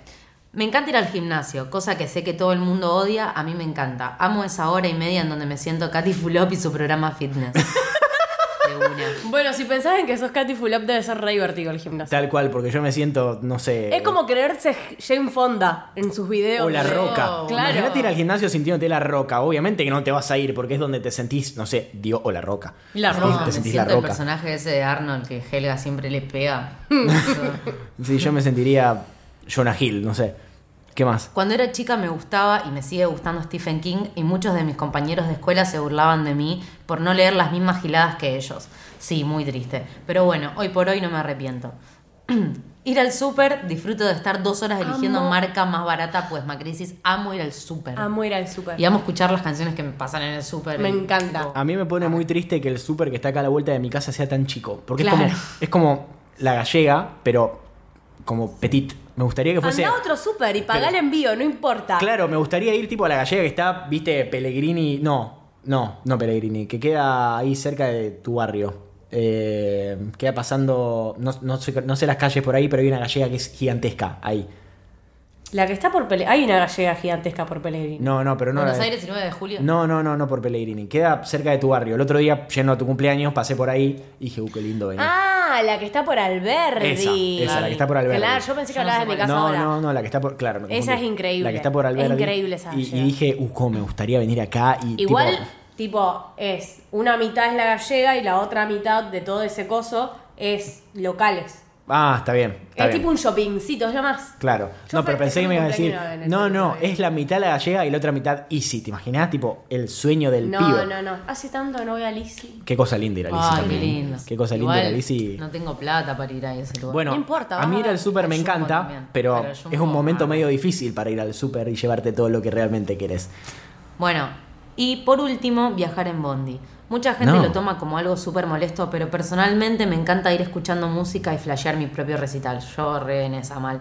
S1: Me encanta ir al gimnasio, cosa que sé que todo el mundo odia, a mí me encanta. Amo esa hora y media en donde me siento Katy Fulop y su programa fitness. Una.
S3: Bueno, si pensás en que sos Katy Fulop, debe ser re divertido el gimnasio.
S2: Tal cual, porque yo me siento, no sé.
S3: Es como creerse Jane Fonda en sus videos.
S2: O la roca.
S3: Claro.
S2: Imagínate ir al gimnasio sintiéndote la roca. Obviamente que no te vas a ir porque es donde te sentís, no sé, Dios o la roca.
S3: La
S1: No,
S3: roca.
S2: Te
S1: me
S2: sentís la
S1: siento el
S2: roca.
S1: personaje ese de Arnold que Helga siempre le pega.
S2: Sí, yo me sentiría Jonah Hill, no sé. ¿Qué más?
S1: Cuando era chica me gustaba y me sigue gustando Stephen King y muchos de mis compañeros de escuela se burlaban de mí por no leer las mismas giladas que ellos. Sí, muy triste. Pero bueno, hoy por hoy no me arrepiento. ir al súper, disfruto de estar dos horas eligiendo
S3: Amo.
S1: marca más barata, pues Macrisis, amo ir al súper.
S3: Amo ir al súper.
S1: Y amo escuchar las canciones que me pasan en el súper.
S3: Me
S1: y-
S3: encanta.
S2: A mí me pone muy triste que el súper que está acá a la vuelta de mi casa sea tan chico. Porque
S1: Claro.
S2: es, como, es como la gallega, pero como petit. Me gustaría que fuese.
S3: Anda a otro súper y pagá el envío, no importa.
S2: Claro, me gustaría ir tipo a la gallega que está, viste, Pellegrini. No, no, no Pellegrini, que queda ahí cerca de tu barrio. Eh, queda pasando, no, no sé, no sé las calles por ahí, pero hay una gallega que es gigantesca ahí.
S3: La que está por Pele... Hay una gallega gigantesca por Pellegrini.
S2: No, no, pero no.
S1: Buenos
S2: la-
S1: Aires y 9 de julio.
S2: No, no, no, no por Pellegrini. Queda cerca de tu barrio. El otro día, lleno a tu cumpleaños, pasé por ahí y dije, uh, qué lindo venir.
S3: Ah, la que está por Alberdi.
S2: Esa, esa, la que está por Alberdi.
S3: Claro, yo pensé que hablabas de mi casa
S2: no,
S3: ahora.
S2: no, no, la que está por. Claro, me
S3: Esa es increíble.
S2: La que está por
S3: Es
S2: Alberdi.
S3: increíble esa
S2: Y, dije, uh, cómo me gustaría venir acá y.
S3: Igual,
S2: tipo,
S3: tipo, es una mitad es la gallega y la otra mitad de todo ese coso es locales.
S2: Ah, está bien. está
S3: es
S2: bien.
S3: tipo un shoppingcito, es lo más.
S2: Claro.
S3: Yo
S2: no, pero pensé que me iba a decir. No, no,
S3: también.
S2: es la mitad la gallega y la otra mitad Easy. ¿Te imaginás? Tipo, el sueño del
S3: No,
S2: pibe.
S3: no, no. Hace tanto que no voy a Lizzie.
S2: Qué cosa linda ir a Lizzy
S1: Ay, qué
S2: también.
S1: lindo.
S2: Qué cosa linda ir a Lizzy.
S1: No tengo plata para ir a ese lugar.
S2: Bueno,
S3: No importa,
S2: a mí ir al súper me encanta,
S1: también.
S2: pero,
S1: Pero
S2: es un momento medio difícil para ir al súper y llevarte todo lo que realmente querés.
S1: Bueno, y por último, viajar en Bondi. Mucha gente
S2: No.
S1: lo toma como algo súper molesto, pero personalmente me encanta ir escuchando música y flashear mi propio recital. Yo re en esa mal.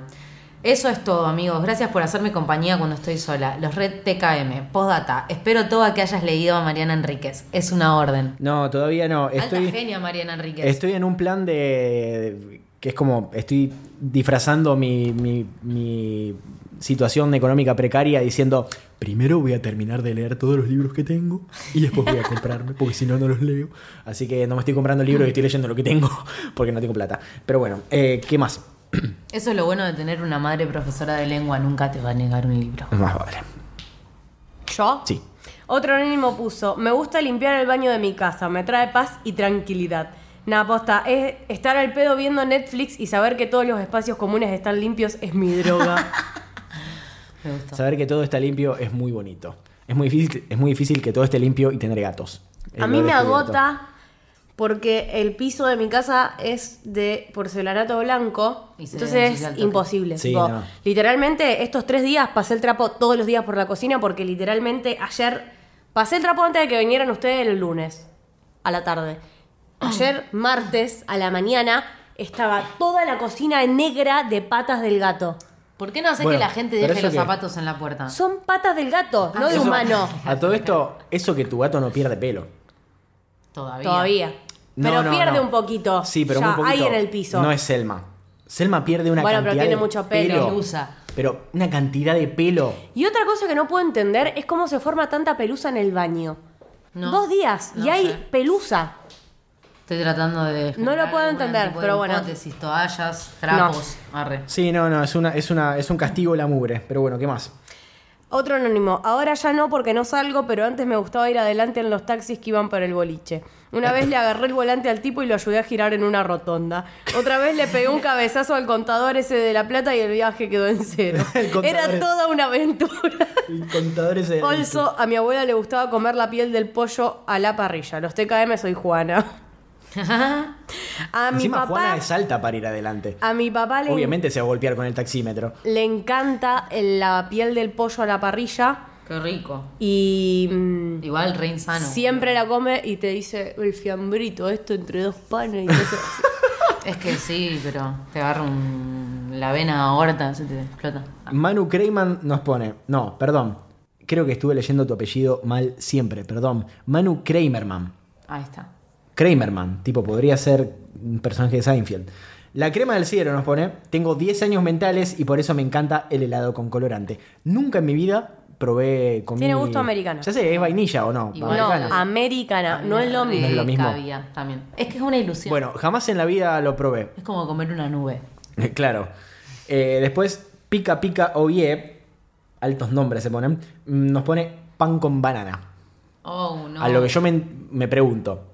S1: Eso es todo, amigos. Gracias por hacerme compañía cuando estoy sola. Los Red TKM. Postdata. Espero toda que hayas leído a Mariana Enríquez. Es una orden.
S2: No, todavía no. Estoy,
S1: Alta genia Mariana Enríquez.
S2: estoy en un plan de, de- que es como, estoy disfrazando mi, mi- mi situación económica precaria diciendo, primero voy a terminar de leer todos los libros que tengo y después voy a comprarme, porque si no, no los leo. Así que no me estoy comprando libros y estoy leyendo lo que tengo, porque no tengo plata. Pero bueno, eh, ¿qué más?
S1: Eso es lo bueno de tener una madre profesora de lengua. Nunca te va a negar un libro.
S2: Más vale.
S3: ¿Yo?
S2: Sí.
S3: Otro anónimo puso, me gusta limpiar el baño de mi casa, me trae paz y tranquilidad. Nada, posta, es estar al pedo viendo Netflix y saber que todos los espacios comunes están limpios es mi droga.
S1: Me gustó.
S2: Saber que todo está limpio es muy bonito. Es muy difícil, es muy difícil que todo esté limpio y tener gatos.
S3: A
S2: lo
S3: mí me agota porque el piso de mi casa es de porcelanato blanco, entonces es imposible.
S2: Sí,
S3: tipo,
S2: no.
S3: Literalmente estos tres días pasé el trapo todos los días por la cocina porque literalmente ayer pasé el trapo antes de que vinieran ustedes el lunes a la tarde. Ayer martes a la mañana estaba toda la cocina negra de patas del gato.
S1: ¿Por qué no hace
S2: Bueno,
S1: que la gente
S2: pero
S1: deje los
S2: que-
S1: zapatos en la puerta?
S3: Son patas del gato, no de
S2: Eso-
S3: humano.
S2: A todo esto, eso que tu gato no pierde pelo.
S1: Todavía.
S3: Todavía.
S2: No,
S3: Pero
S2: no,
S3: pierde
S2: no.
S3: un poquito.
S2: Sí, pero
S3: ya,
S2: muy poquito.
S3: Ahí en el piso.
S2: No es Selma. Selma pierde una
S3: Bueno, pero
S2: cantidad
S3: tiene
S2: de
S3: mucho pelo.
S2: pelo.
S1: Pelusa.
S2: Pero una cantidad de pelo.
S3: Y otra cosa que no puedo entender es cómo se forma tanta pelusa en el baño.
S1: No.
S3: Dos días y hay
S1: sé.
S3: pelusa.
S1: Estoy tratando de.
S3: No lo puedo entender,
S1: tipo de
S3: pero bueno.
S1: Hipótesis, toallas, trapos. Arre.
S2: Sí, no, no, es una, es una, es un castigo la mugre. Pero bueno, ¿qué más?
S3: Otro anónimo. Ahora ya no porque no salgo, pero antes me gustaba ir adelante en los taxis que iban para el boliche. Una vez le agarré el volante al tipo y lo ayudé a girar en una rotonda. Otra vez le pegué un cabezazo al contador ese de la plata y el viaje quedó en cero. Era toda una aventura.
S2: El contador ese.
S3: Also, a mi abuela le gustaba comer la piel del pollo a la parrilla. Los TKM soy Juana. A mi
S2: Encima Juana
S3: papá,
S2: es alta para ir adelante.
S3: a mi papá le,
S2: Obviamente se va a golpear con el taxímetro.
S3: le encanta la piel del pollo a la parrilla
S1: Qué rico.
S3: y mm,
S1: Igual re insano.
S3: siempre la come y te dice el fiambrito, esto entre dos panes y.
S1: Es que sí, pero te agarra un... la vena aorta, se te explota.
S2: Manu Kreyman nos pone. No, perdón. Creo que estuve leyendo tu apellido mal siempre, perdón. Manu Kramerman.
S1: Ahí está.
S2: Kramerman, tipo, podría ser un personaje de Seinfeld. La crema del cielo nos pone. Tengo 10 años mentales y por eso me encanta el helado con colorante. Nunca en mi vida probé con
S3: Tiene gusto americano.
S2: Ya sé, ¿es vainilla o no?
S1: Igual.
S3: No,
S2: Americana.
S3: no es lo mismo.
S2: es lo mismo.
S1: cabía también. Es que es una ilusión.
S2: Bueno, jamás en la vida lo probé.
S1: Es como comer una nube.
S2: claro. Eh, después, pica pica oye. Altos nombres se ponen. mm, Nos pone pan con banana.
S1: Oh, no.
S2: A lo que yo me, me pregunto,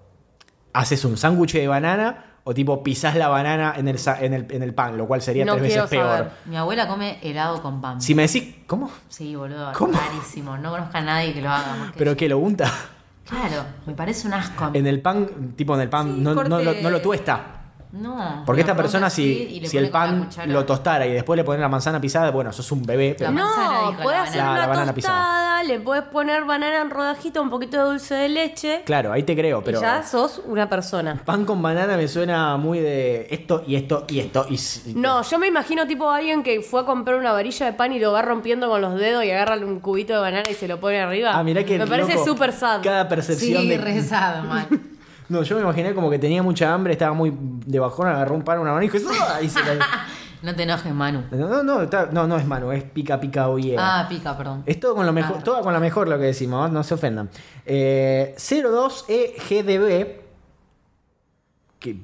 S2: ¿haces un sándwich de banana o tipo pisás la banana en el, en el, en el pan? Lo cual sería
S3: No
S2: tres veces peor.
S1: Mi abuela come helado con pan.
S2: Si me decís, ¿cómo?
S1: Sí, boludo.
S2: ¿Cómo?
S1: Rarísimo. No conozco a nadie que lo haga. más que
S2: ¿Pero
S1: yo.
S2: que lo unta?
S1: Claro, me parece un asco.
S2: En el pan, tipo en el pan,
S1: Sí,
S2: no, no lo, no lo tuesta.
S1: No.
S2: Porque esta persona, si, si el
S1: la
S2: pan lo tostara y después le pones la manzana pisada, bueno, sos un bebé. Pero
S1: La
S3: No, puedes
S1: la
S3: hacer.
S2: La
S3: una
S2: banana pisada.
S3: le puedes poner banana en rodajita, un poquito de dulce de leche
S2: Claro, ahí te creo, pero
S3: y ya sos una persona.
S2: pan con banana me suena muy de esto y esto y esto. Y,
S3: No, yo me imagino tipo alguien que fue a comprar una varilla de pan y lo va rompiendo con los dedos y agarra un cubito de banana y se lo pone arriba.
S2: Ah, mirá que
S3: Me parece súper sad.
S2: Cada percepción
S1: Sí,
S2: de,
S1: rezado, man.
S2: No, yo me imaginé como que tenía mucha hambre, estaba muy de bajón, agarró un pan, una mano y dijo, ¡Ah! y se cayó.
S1: No te enojes, Manu.
S2: No, no, no, está- no, no es mano, es pica pica oye.
S1: Ah, pica, perdón.
S2: Es todo con lo mejor,
S1: Ah.
S2: todo con lo mejor lo que decimos, no se ofendan. Eh, 02EGDB que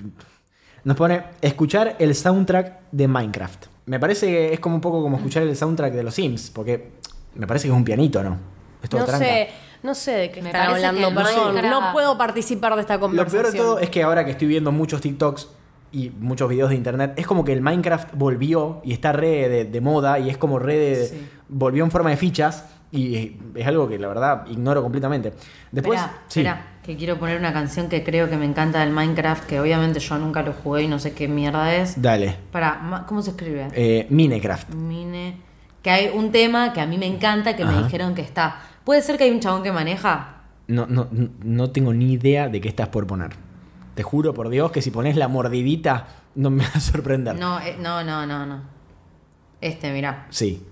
S2: nos pone escuchar el soundtrack de Minecraft. Me parece que es como un poco como escuchar el soundtrack de los Sims, porque me parece que es un pianito, ¿no? Es todo
S3: No
S2: tranca.
S3: sé, no sé de qué
S1: Me
S3: están hablando,
S1: que
S3: perdón. No puedo participar de esta
S2: Lo
S3: conversación.
S2: peor de todo es que ahora que estoy viendo muchos TikToks y muchos videos de internet, es como que el Minecraft volvió y está re de, de moda y es como re de,
S1: Sí.
S2: volvió en forma de fichas y es algo que la verdad ignoro completamente. Después,
S1: Esperá,
S2: sí,
S1: esperá, que quiero poner una canción que creo que me encanta del Minecraft, que obviamente yo nunca lo jugué y no sé qué mierda es.
S2: dale.
S1: Para, ¿cómo se escribe?
S2: Eh, Minecraft.
S1: Mine. Que hay un tema que a mí me encanta, que me dijeron que está. ¿Puede ser que hay un chabón que maneja?
S2: No, no, no- tengo ni idea de qué estás por poner. Te juro por Dios que si pones la mordidita no me va a sorprender.
S1: No, eh, no, no, no, no. Este, mirá.
S2: Sí,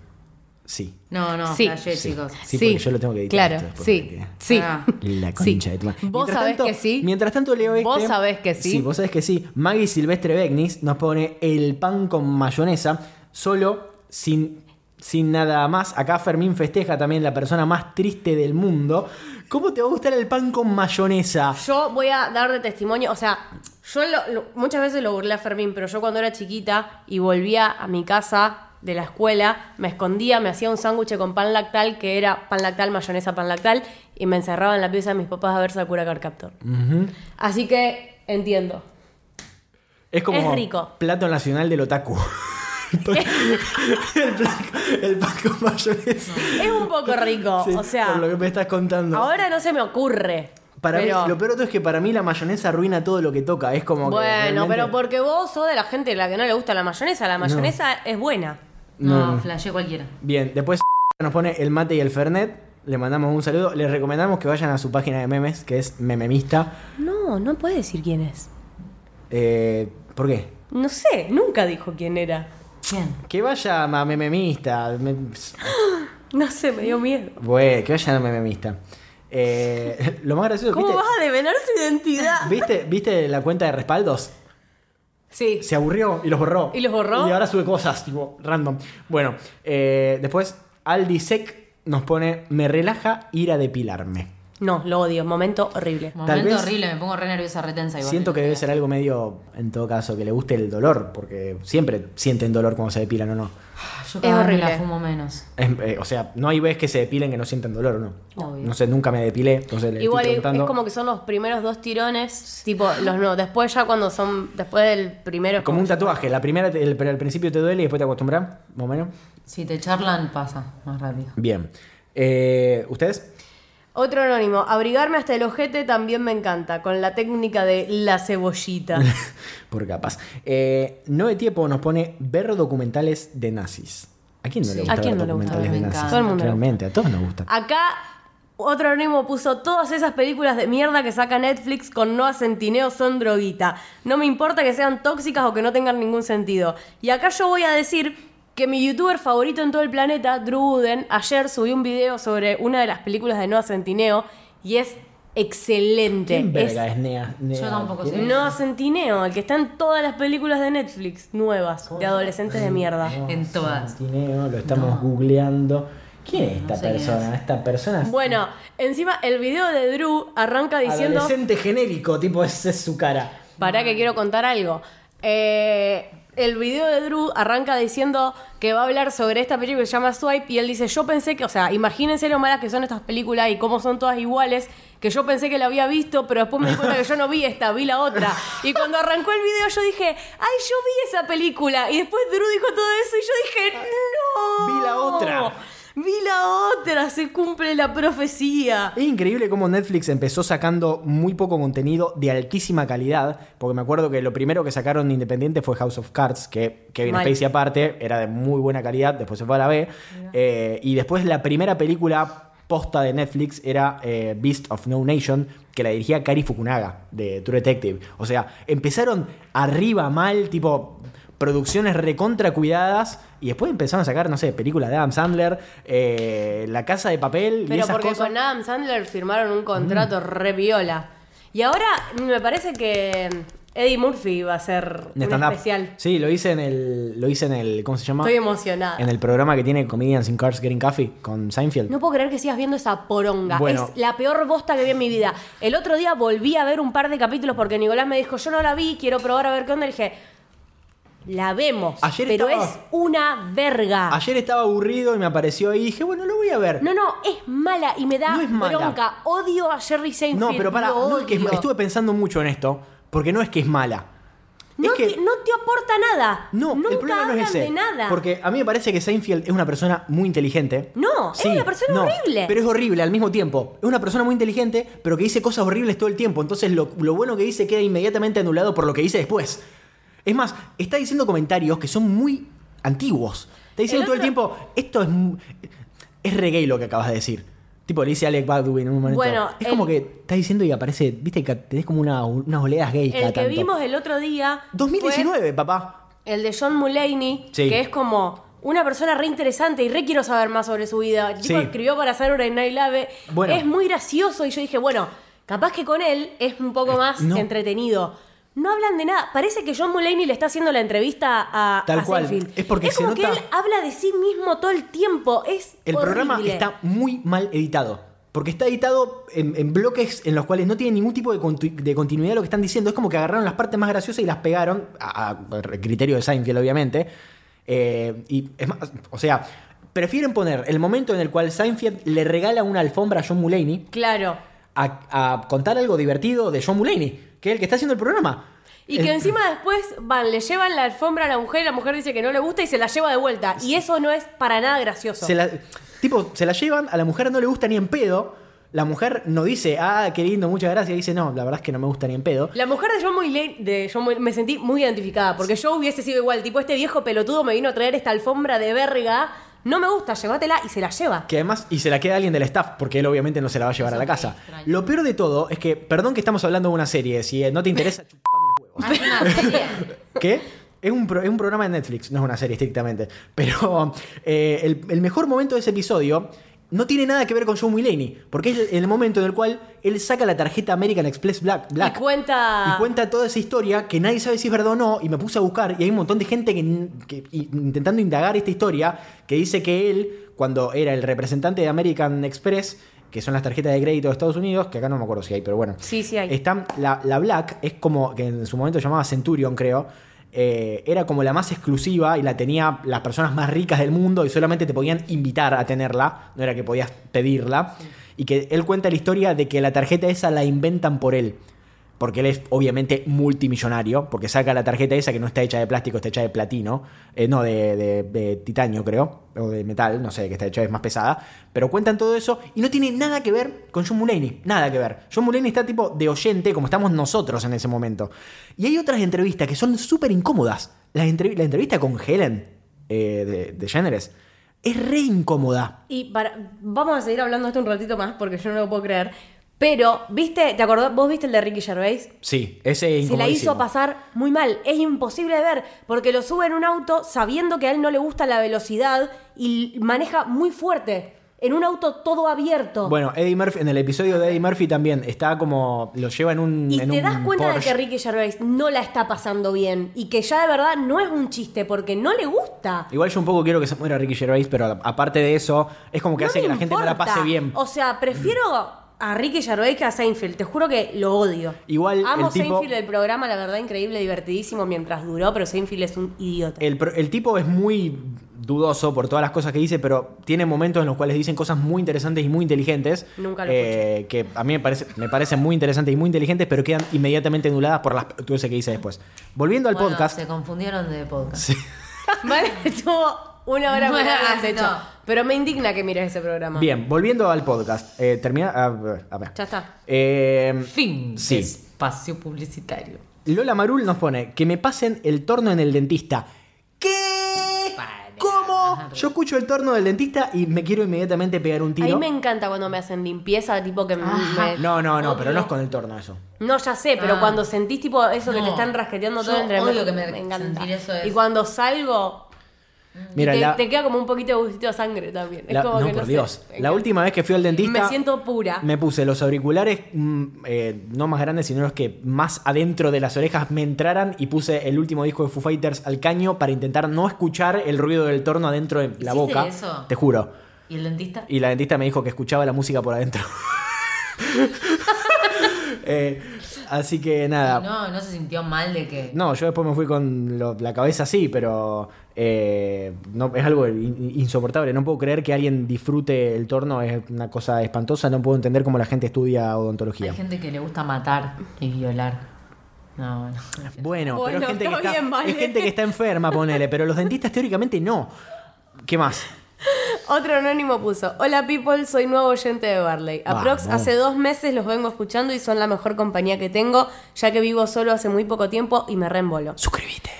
S2: sí.
S1: No, no,
S3: Sí.
S1: flashé,
S2: Sí,
S1: chicos.
S2: sí,
S3: Sí,
S2: porque yo lo tengo que editar.
S3: Claro,
S2: esto
S3: sí,
S2: porque-
S3: sí.
S1: Ah.
S2: La
S3: Sí.
S2: concha de tu madre.
S3: Vos
S2: Mientras
S3: sabés
S2: tanto-
S3: que sí.
S2: Mientras tanto leo este.
S3: Vos sabés que sí.
S2: Sí, vos sabés que sí. Maggie Silvestre Begnis nos pone el pan con mayonesa, solo sin, sin nada más. Acá Fermín festeja también la persona más triste del mundo. ¿Cómo te va a gustar el pan con mayonesa?
S3: Yo voy a dar de testimonio, o sea, yo lo- lo- muchas veces lo burlé a Fermín, pero yo cuando era chiquita y volvía a mi casa de la escuela, me escondía, me hacía un sándwich con pan lactal, que era pan lactal, mayonesa, pan lactal, y me encerraba en la pieza de mis papás a ver Sakura Card Captor. Así que entiendo.
S2: Es como
S3: Es rico.
S2: plato nacional del otaku. el, plan, el.
S3: Es un poco rico,
S2: Sí,
S3: o sea,
S2: por lo que me estás contando.
S3: ahora no se me ocurre.
S2: Para
S3: pero-
S2: mí, lo peor de todo es que para mí la mayonesa arruina todo lo que toca. Es como que
S3: Bueno,
S2: realmente-
S3: pero porque vos sos de la gente a la que no le gusta la mayonesa, la mayonesa es buena.
S1: No,
S2: No.
S1: flashé cualquiera.
S2: Bien, después nos pone el mate y el fernet. Le mandamos un saludo. Les recomendamos que vayan a su página de memes, que es Mememista.
S3: No, no puede decir quién es.
S2: Eh, ¿Por qué?
S3: No sé, nunca dijo quién era.
S1: ¿Quién?
S2: Que vaya a mememista. Me-
S3: No sé, me dio miedo.
S2: Bueno, que vaya a mememista. Eh, lo más gracioso,
S3: ¿Cómo
S2: ¿viste,
S3: vas a develar su identidad?
S2: ¿viste, ¿viste la cuenta de respaldos?
S3: Sí.
S2: Se aburrió y los borró.
S3: ¿Y los borró?
S2: Y ahora sube cosas, tipo, random. Bueno, eh, después Aldi Sec nos pone, me relaja ir a depilarme.
S3: No, lo odio. Momento horrible.
S1: Momento
S2: vez-
S1: horrible, me pongo re nerviosa, retensa igual.
S2: Siento que debe ser algo medio, en todo caso, que le guste el dolor, porque siempre sienten dolor cuando se depilan o no.
S1: Yo cada vez me
S3: horrible.
S1: la fumo menos.
S2: Es- eh, o sea, no hay veces que se depilen que no sienten dolor o no.
S1: Obvio.
S2: No sé, nunca me depilé, entonces le
S3: Igual
S2: estoy
S3: es
S2: preguntando.
S3: como que son los primeros dos tirones, tipo los no, después ya cuando son después del primero es
S2: Como un tatuaje, la primera, el, pero al principio te duele y después te acostumbras, más o menos.
S1: Si te charlan, pasa más rápido.
S2: Bien. Eh, ¿Ustedes?
S3: Otro anónimo, abrigarme hasta el ojete también me encanta, con la técnica de la cebollita.
S2: Por capaz. Eh, Noé Tiepo nos pone ver documentales de nazis. ¿A quién no le gusta
S3: ¿A quién
S2: ver
S3: no le gusta?
S2: documentales
S1: A mí
S2: de
S1: me
S2: nazis?
S1: encanta.
S3: Todo el mundo le
S2: Realmente, a todos nos gusta.
S3: Acá otro anónimo puso todas esas películas de mierda que saca Netflix con no acentineo son droguita. No me importa que sean tóxicas o que no tengan ningún sentido. Y acá yo voy a decir que mi youtuber favorito en todo el planeta, Drew Uden, ayer subió un video sobre una de las películas de Noah Centineo y es excelente.
S2: ¿Quién
S3: Es
S2: verga es Nea? Nea-
S1: Yo tampoco sé.
S3: Noah Centineo, el que está en todas las películas de Netflix nuevas, de adolescentes de mierda.
S1: En todas.
S2: Tineo, lo estamos googleando. ¿Quién es esta
S1: sé
S2: persona? Esta persona es
S3: Bueno, encima el video de Drew arranca diciendo...
S2: adolescente genérico, tipo, esa es su cara.
S3: Para que quiero contar algo. Eh, el video de Drew arranca diciendo que va a hablar sobre esta película que se llama Swipe y él dice, yo pensé que, o sea, imagínense lo malas que son estas películas y cómo son todas iguales, que yo pensé que la había visto, pero después me di cuenta que yo no vi esta, vi la otra. Y cuando arrancó el video yo dije, ay, yo vi esa película. Y después Drew dijo todo eso y yo dije, no.
S2: Vi la otra.
S3: Vi la otra, se cumple la profecía.
S2: Es increíble cómo Netflix empezó sacando muy poco contenido de altísima calidad, porque me acuerdo que lo primero que sacaron independiente fue House of Cards, que Kevin
S3: Mal.
S2: Spacey aparte era de muy buena calidad, después se fue a la B, eh, y después la primera película posta de Netflix era eh, Beast of No Nation, que la dirigía Kari Fukunaga, de True Detective. O sea, empezaron arriba mal, tipo producciones recontra cuidadas, y después empezaron a sacar, no sé, películas de Adam Sandler, eh, La Casa de Papel, y
S3: Pero
S2: esas
S3: porque
S2: cosas.
S3: con Adam Sandler firmaron un contrato re viola. Y ahora me parece que Eddie Murphy va a ser un especial.
S2: Sí, lo hice en el. Lo hice en el. ¿Cómo se llama?
S3: Estoy emocionada.
S2: En el programa que tiene Comedians in Cars Getting Coffee con Seinfeld.
S3: No puedo creer que sigas viendo esa poronga.
S2: Bueno.
S3: Es la peor bosta que vi en mi vida. El otro día volví a ver un par de capítulos porque Nicolás me dijo, yo no la vi, quiero probar a ver qué onda. Y dije, la vemos.
S2: Ayer
S3: pero
S2: estaba-
S3: es una verga.
S2: Ayer estaba aburrido y me apareció ahí y dije, bueno, lo voy a ver.
S3: No, no, es mala y me da
S2: No es mala.
S3: bronca. Odio a Jerry Seinfeld.
S2: No, pero para,
S3: lo
S2: no es que es-
S3: odio.
S2: estuve pensando mucho en esto, porque no es que es mala.
S3: No,
S2: es que,
S3: te, no te aporta nada.
S2: no,
S3: Nunca
S2: el problema no
S3: hablan
S2: es ese.
S3: de nada.
S2: Porque a mí me parece que Seinfeld es una persona muy inteligente.
S3: No, es una persona horrible.
S2: Pero es horrible al mismo tiempo. Es una persona muy inteligente, pero que dice cosas horribles todo el tiempo. Entonces lo, lo bueno que dice queda inmediatamente anulado por lo que dice después. Es más, está diciendo comentarios que son muy antiguos. Está diciendo
S3: El
S2: todo el tiempo, esto es, es re gay lo que acabas de decir. Tipo, le dice Alec Baldwin en un momento.
S3: Bueno,
S2: es
S3: el-
S2: como que está diciendo y aparece, viste, que tenés como una- unas oleadas gays cada
S3: el que
S2: tanto.
S3: vimos el otro día.
S2: 2019, papá.
S3: fue el de John Mulaney,
S2: Sí.
S3: que es como una persona re interesante y re quiero saber más sobre su vida. El tipo
S2: Sí.
S3: escribió para Saturday Night Live.
S2: Bueno.
S3: Es muy gracioso y yo dije, bueno, capaz que con él es un poco más
S2: no.
S3: entretenido. No hablan de nada. Parece que John Mulaney le está haciendo la entrevista a,
S2: Tal
S3: a
S2: cual.
S3: Seinfeld.
S2: Es porque se
S3: como
S2: nota-
S3: que él habla de sí mismo todo el tiempo. Es
S2: El programa está muy mal editado. Porque está editado en, en bloques en los cuales no tiene ningún tipo de, de continuidad lo que están diciendo. Es como que agarraron las partes más graciosas y las pegaron, a, a criterio de Seinfeld, obviamente. Eh, y es más, o sea, prefieren poner el momento en el cual Seinfeld le regala una alfombra a John Mulaney
S3: Claro.
S2: a, a contar algo divertido de John Mulaney, que es el que está haciendo el programa.
S3: Y que
S2: Eh,
S3: encima después van, le llevan la alfombra a la mujer y la mujer dice que no le gusta y se la lleva de vuelta. Y eso no es para nada gracioso.
S2: Se la, tipo, se la llevan, a la mujer no le gusta ni en pedo. La mujer no dice, ah, qué lindo, muchas gracias. Dice, no, la verdad es que no me gusta ni en pedo.
S3: La mujer de John Mulaney, de John Mulaney, me sentí muy identificada porque yo hubiese sido igual. Tipo, este viejo pelotudo me vino a traer esta alfombra de verga. No me gusta, llévatela y se la lleva.
S2: Que además, y se la queda alguien del staff, porque él obviamente no se la va a llevar a la casa. Lo peor de todo es que, perdón que estamos hablando de una serie, si eh, no te interesa, chupame los huevos.
S1: Hay una serie.
S2: ¿Qué? Es un, pro- es un programa de Netflix, no es una serie estrictamente. Pero eh, el, el mejor momento de ese episodio no tiene nada que ver con John Mulaney, porque es el, momento en el cual él saca la tarjeta American Express Black. Black
S3: Y cuenta.
S2: y cuenta toda esa historia que nadie sabe si es verdad o no. Y me puse a buscar y hay un montón de gente que, que- intentando indagar esta historia que dice que él, cuando era el representante de American Express, que son las tarjetas de crédito de Estados Unidos, que acá no me acuerdo si hay, pero bueno.
S3: Sí, sí hay.
S2: Están, la, la Black es como, que en su momento llamaba Centurion, creo. Eh, era como la más exclusiva y la tenía las personas más ricas del mundo y solamente te podían invitar a tenerla, no era que podías pedirla. Y que él cuenta la historia de que la tarjeta esa la inventan por él. Porque él es obviamente multimillonario, porque saca la tarjeta esa que no está hecha de plástico, está hecha de platino, eh, no, de, de- titanio creo, o de metal, no sé, que está hecha, es más pesada. Pero cuentan todo eso y no tiene nada que ver con John Mulaney, nada que ver. John Mulaney está tipo de oyente, como estamos nosotros en ese momento. Y hay otras entrevistas que son súper incómodas. La, entrev- entrevista con Helen eh, de, de es re incómoda.
S3: Y para, vamos a seguir hablando de esto un ratito más porque yo no lo puedo creer. Pero, ¿viste? ¿Te acordás? ¿Vos viste el de Ricky Gervais?
S2: Sí, ese es
S3: Se la hizo pasar muy mal. Es imposible de ver porque lo sube en un auto sabiendo que a él no le gusta la velocidad y maneja muy fuerte. En un auto todo abierto.
S2: Bueno, Eddie Murphy, en el episodio de Eddie Murphy también está como. Lo lleva en un.
S3: y
S2: en
S3: te
S2: un
S3: das cuenta de que Ricky Gervais no la está pasando bien y que ya de verdad no es un chiste porque no le gusta.
S2: Igual yo un poco quiero que se muera Ricky Gervais, pero aparte de eso, es como que
S3: No
S2: hace que la gente no la pase bien.
S3: O sea, prefiero a Ricky Gervais que a Seinfeld. Te juro que lo odio.
S2: Igual
S3: Amo
S2: el tipo-
S3: Seinfeld el programa, la verdad, increíble, divertidísimo mientras duró, pero Seinfeld es un idiota.
S2: El, el tipo es muy dudoso por todas las cosas que dice, pero tiene momentos en los cuales dicen cosas muy interesantes y muy inteligentes.
S3: Nunca lo
S2: eh, Que a mí me, parece, me parecen muy interesantes y muy inteligentes, pero quedan inmediatamente anuladas por las pelotudeces que dice después. Volviendo al
S1: Bueno,
S2: podcast.
S1: Se confundieron de podcast.
S2: Sí.
S3: Vale, estuvo una hora al techo.
S1: no.
S3: Pero me indigna que mires ese programa.
S2: Bien, volviendo al podcast. Eh, termina. A ver. a ver.
S3: Ya está.
S2: Eh,
S1: Fin.
S2: Sí.
S1: de Espacio publicitario.
S2: Lola Marul nos pone que me pasen el torno en el dentista. ¿Qué? ¿Cómo? Yo escucho el torno del dentista y me quiero inmediatamente pegar un
S3: A
S2: tiro.
S3: mí me encanta cuando me hacen limpieza, tipo que me- me...
S2: No, no, no, pero no es con el torno eso.
S3: No, ya sé, pero
S1: Ah.
S3: cuando sentís tipo eso que te están rasqueteando todo entre
S1: odio que me-
S3: encanta.
S1: sentir eso es-
S3: Y cuando salgo,
S2: Mira,
S3: y te,
S2: la,
S3: te queda como un poquito de gustito a sangre también. Es
S2: la-
S3: como
S2: no,
S3: que
S2: por Dios. La última vez que fui al dentista.
S3: Me siento pura.
S2: Me puse los auriculares, mm, eh, no más grandes, sino los que más adentro de las orejas me entraran y puse el último disco de Foo Fighters al caño para intentar no escuchar el ruido del torno adentro de la
S1: ¿Hiciste
S2: boca.
S1: eso?
S2: Te juro.
S1: ¿Y el dentista?
S2: Y la dentista me dijo que escuchaba la música por adentro. Eh, así que nada.
S1: No, no se sintió mal de que.
S2: No, yo después me fui con lo- la cabeza así, pero eh, no, es algo in- insoportable. No puedo creer que alguien disfrute el torno, es una cosa espantosa. No puedo entender cómo la gente estudia odontología.
S1: Hay gente que le gusta matar y violar. No, bueno.
S2: Bueno, pero es gente, que
S3: está
S2: está,
S3: bien, vale.
S2: es gente que está enferma, ponele, pero los dentistas teóricamente no. ¿Qué más?
S3: Otro anónimo puso, hola people, soy nuevo oyente de Barley. Aprox
S2: Vamos.
S3: hace dos meses los vengo escuchando y son la mejor compañía que tengo, ya que vivo solo hace muy poco tiempo y me reembolo.
S2: Suscríbete.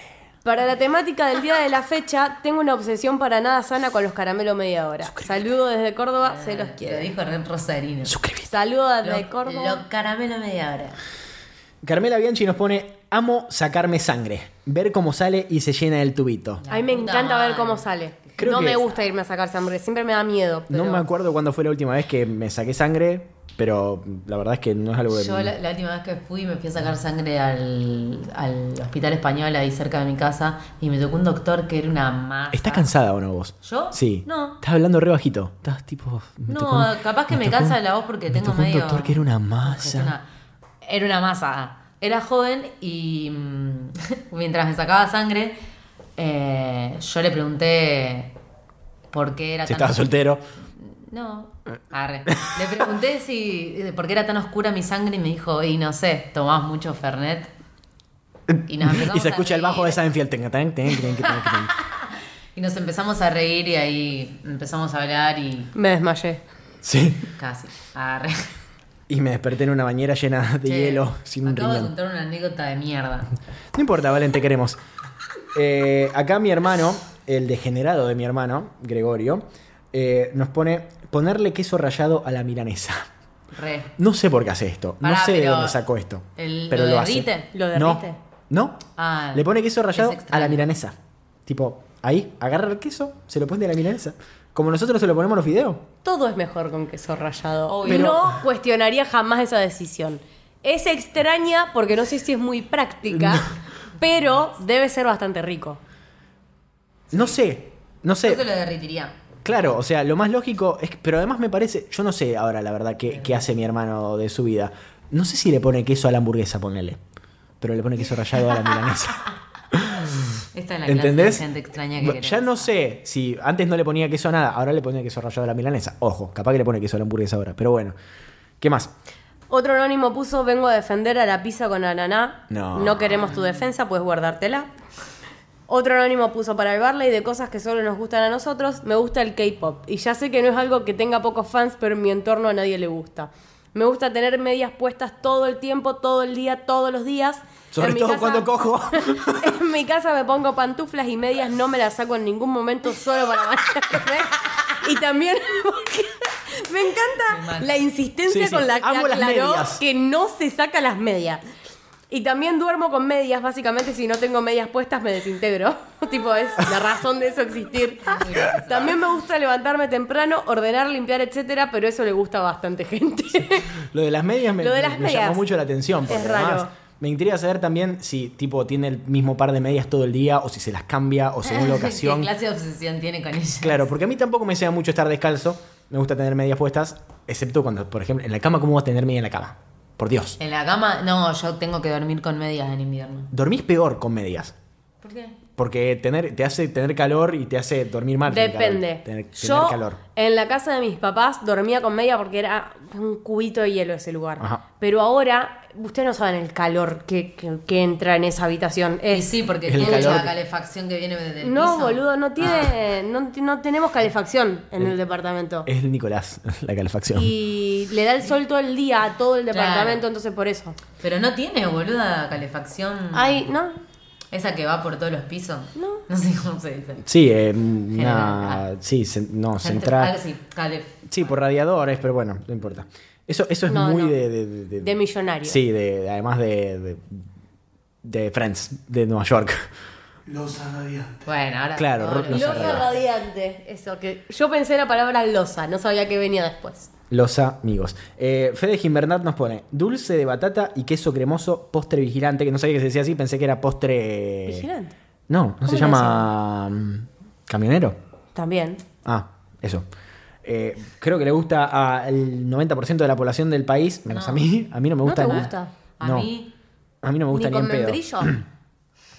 S3: Para la temática del día de la fecha, tengo una obsesión para nada sana con los caramelos media hora. Saludo desde Córdoba, se los
S1: Lo
S3: quiero.
S1: dijo Ren Rosarino.
S2: Suscríbete.
S3: Saludos desde
S1: Lo,
S3: Córdoba.
S1: lo caramelo media hora.
S2: Carmela Bianchi nos pone, amo sacarme sangre, ver cómo sale y se llena el tubito.
S3: A mí me encanta ver cómo sale.
S2: Creo
S3: no
S2: que-
S3: me gusta irme a sacar sangre, siempre me da miedo.
S2: No me acuerdo cuándo fue la última vez que me saqué sangre, pero la verdad es que no es algo que...
S1: Yo la, la última vez que fui me fui a sacar sangre al, al hospital español ahí cerca de mi casa y me tocó un doctor que era una masa.
S2: ¿Estás cansada o no vos?
S1: ¿Yo?
S2: Sí.
S1: No.
S2: Estás hablando re bajito. Estás tipo... me
S1: No,
S2: tocó
S1: capaz que me,
S2: tocó
S1: cansa la voz porque
S2: me
S1: tengo
S2: tocó
S1: medio...
S2: un doctor que era una masa.
S1: Una- era una masa. Era joven y mm, mientras me sacaba sangre, eh, yo le pregunté por qué era
S2: Si
S1: tan
S2: estaba soltero.
S1: No. Arre. Le pregunté si por qué era tan oscura mi sangre y me dijo, y no sé, tomás mucho Fernet. Y, nos
S2: Y se escucha el bajo de ten, ten.
S1: Y nos empezamos a reír y ahí empezamos a hablar y
S3: Me desmayé.
S2: Sí.
S1: casi. Arre.
S2: Y me desperté en una bañera llena de
S1: Che,
S2: hielo sin un
S1: Acabo de
S2: riñón.
S1: contar una anécdota de mierda.
S2: No importa, Valen, te queremos. Eh, acá mi hermano, el degenerado de mi hermano, Gregorio, eh, nos pone ponerle queso rallado a la milanesa.
S1: Re.
S2: No sé por qué hace esto. No sé de dónde sacó esto.
S1: el-
S2: pero
S1: ¿lo
S2: lo, hace.
S1: derrite?
S3: ¿Lo
S2: No,
S3: derrite?
S2: ¿No?
S1: Ah,
S2: Le pone queso rallado a la milanesa. Tipo, ahí, agarra el queso, se lo pone a la milanesa. Como nosotros se lo ponemos a los fideos.
S3: Todo es mejor con queso rallado.
S2: Pero-
S3: No cuestionaría jamás esa decisión. Es extraña porque no sé si es muy práctica, pero debe ser bastante rico.
S2: No sé, no sé.
S1: Yo te lo derritiría.
S2: Claro, o sea, lo más lógico es que, pero además me parece, yo no sé ahora la verdad qué, qué hace mi hermano de su vida. No sé si le pone queso a la hamburguesa, ponele. Pero le pone queso rallado a la milanesa.
S1: Esta es la clase
S2: ¿Entendés?
S1: de gente extraña que
S2: ya no sé si antes no le ponía queso a nada, ahora le pone queso rallado a la milanesa. Ojo, capaz que le pone queso a la hamburguesa ahora, pero bueno. ¿Qué más?
S3: Otro anónimo puso, vengo a defender a la pizza con ananá.
S2: No.
S3: queremos tu defensa, puedes guardártela. Otro anónimo puso para el Barley de cosas que solo nos gustan a nosotros. Me gusta el K-pop. Y ya sé que no es algo que tenga pocos fans, pero en mi entorno a nadie le gusta. Me gusta tener medias puestas todo el tiempo, todo el día, todos los días.
S2: Sobre
S3: En mi
S2: todo
S3: casa-
S2: cuando cojo.
S3: en mi casa me pongo pantuflas y medias, no me las saco en ningún momento solo para bañarme. Y también porque me
S1: Me
S3: encanta la insistencia
S2: Sí, sí.
S3: con la que
S2: Amo las
S3: aclaró
S2: medias.
S3: que no se saca las medias. Y también duermo con medias, básicamente si no tengo medias puestas me desintegro. tipo, es la razón de eso existir. También me gusta levantarme temprano, ordenar, limpiar, etcétera, pero eso le gusta a bastante gente.
S2: Lo de las medias me,
S3: Lo de las
S2: me
S3: medias
S2: llamó mucho la atención. Porque
S3: es raro.
S2: además me intriga saber también si tipo tiene el mismo par de medias todo el día o si se las cambia o según la ocasión.
S1: ¿Qué clase de obsesión tiene con ella?
S2: Claro, porque a mí tampoco me sea mucho estar descalzo. Me gusta tener medias puestas, excepto cuando, por ejemplo, en la cama, ¿cómo vas a tener media en la cama? Por Dios.
S1: En la cama, no, yo tengo que dormir con medias en invierno.
S2: Dormís peor con medias.
S1: ¿Por qué?
S2: Porque tener, te hace tener calor y te hace dormir mal. calor.
S3: Depende.
S2: Tener, tener
S3: Yo
S2: calor.
S3: en la casa de mis papás dormía con media porque era un cubito de hielo ese lugar.
S2: Ajá.
S3: Pero ahora, ustedes no saben el calor que, que- que entra en esa habitación.
S1: Y
S3: Es,
S1: sí, porque
S2: El
S1: tiene
S2: calor
S1: la calefacción que viene del
S3: no,
S1: piso.
S3: boludo, no tiene, no, no tenemos calefacción en el departamento.
S2: Es Nicolás, la calefacción.
S3: Y le da el sol todo el día a todo el
S1: Claro.
S3: departamento, entonces por eso.
S1: Pero no tiene, boluda, calefacción.
S3: Ay, ¿no?
S1: Esa que va por todos los pisos.
S3: No.
S1: No sé cómo se dice.
S2: Sí, eh, una.
S1: General.
S2: Sí, no,
S1: Central.
S2: central.
S1: Sí,
S2: Sí, por radiadores, pero bueno, no importa. Eso, eso es
S3: No,
S2: muy
S3: no.
S2: de, de, de-
S3: De millonario.
S2: Sí, de, de- además de, de, de Friends, de Nueva York.
S1: Bueno, ahora.
S2: Claro,
S1: lo-
S2: losa
S3: Losa radiante. Eso, que yo pensé la palabra losa, no sabía que venía después.
S2: Los amigos. Eh, Fede Gimbernat nos pone dulce de batata y queso cremoso, postre vigilante, que no sabía que se decía así, pensé que era postre.
S3: ¿Vigilante?
S2: No, no
S3: ¿Cómo
S2: se llama. mm, ¿Camionero?
S3: También.
S2: Ah, eso. Eh, creo que le gusta al 90% de la población del país, menos
S1: No.
S2: a mí. A mí no me
S3: ¿No
S2: gusta.
S3: te
S2: ni-
S3: gusta?
S1: A
S2: No.
S1: mí,
S2: A mí no me gusta
S3: Ni
S2: ni,
S3: con
S2: en pedo.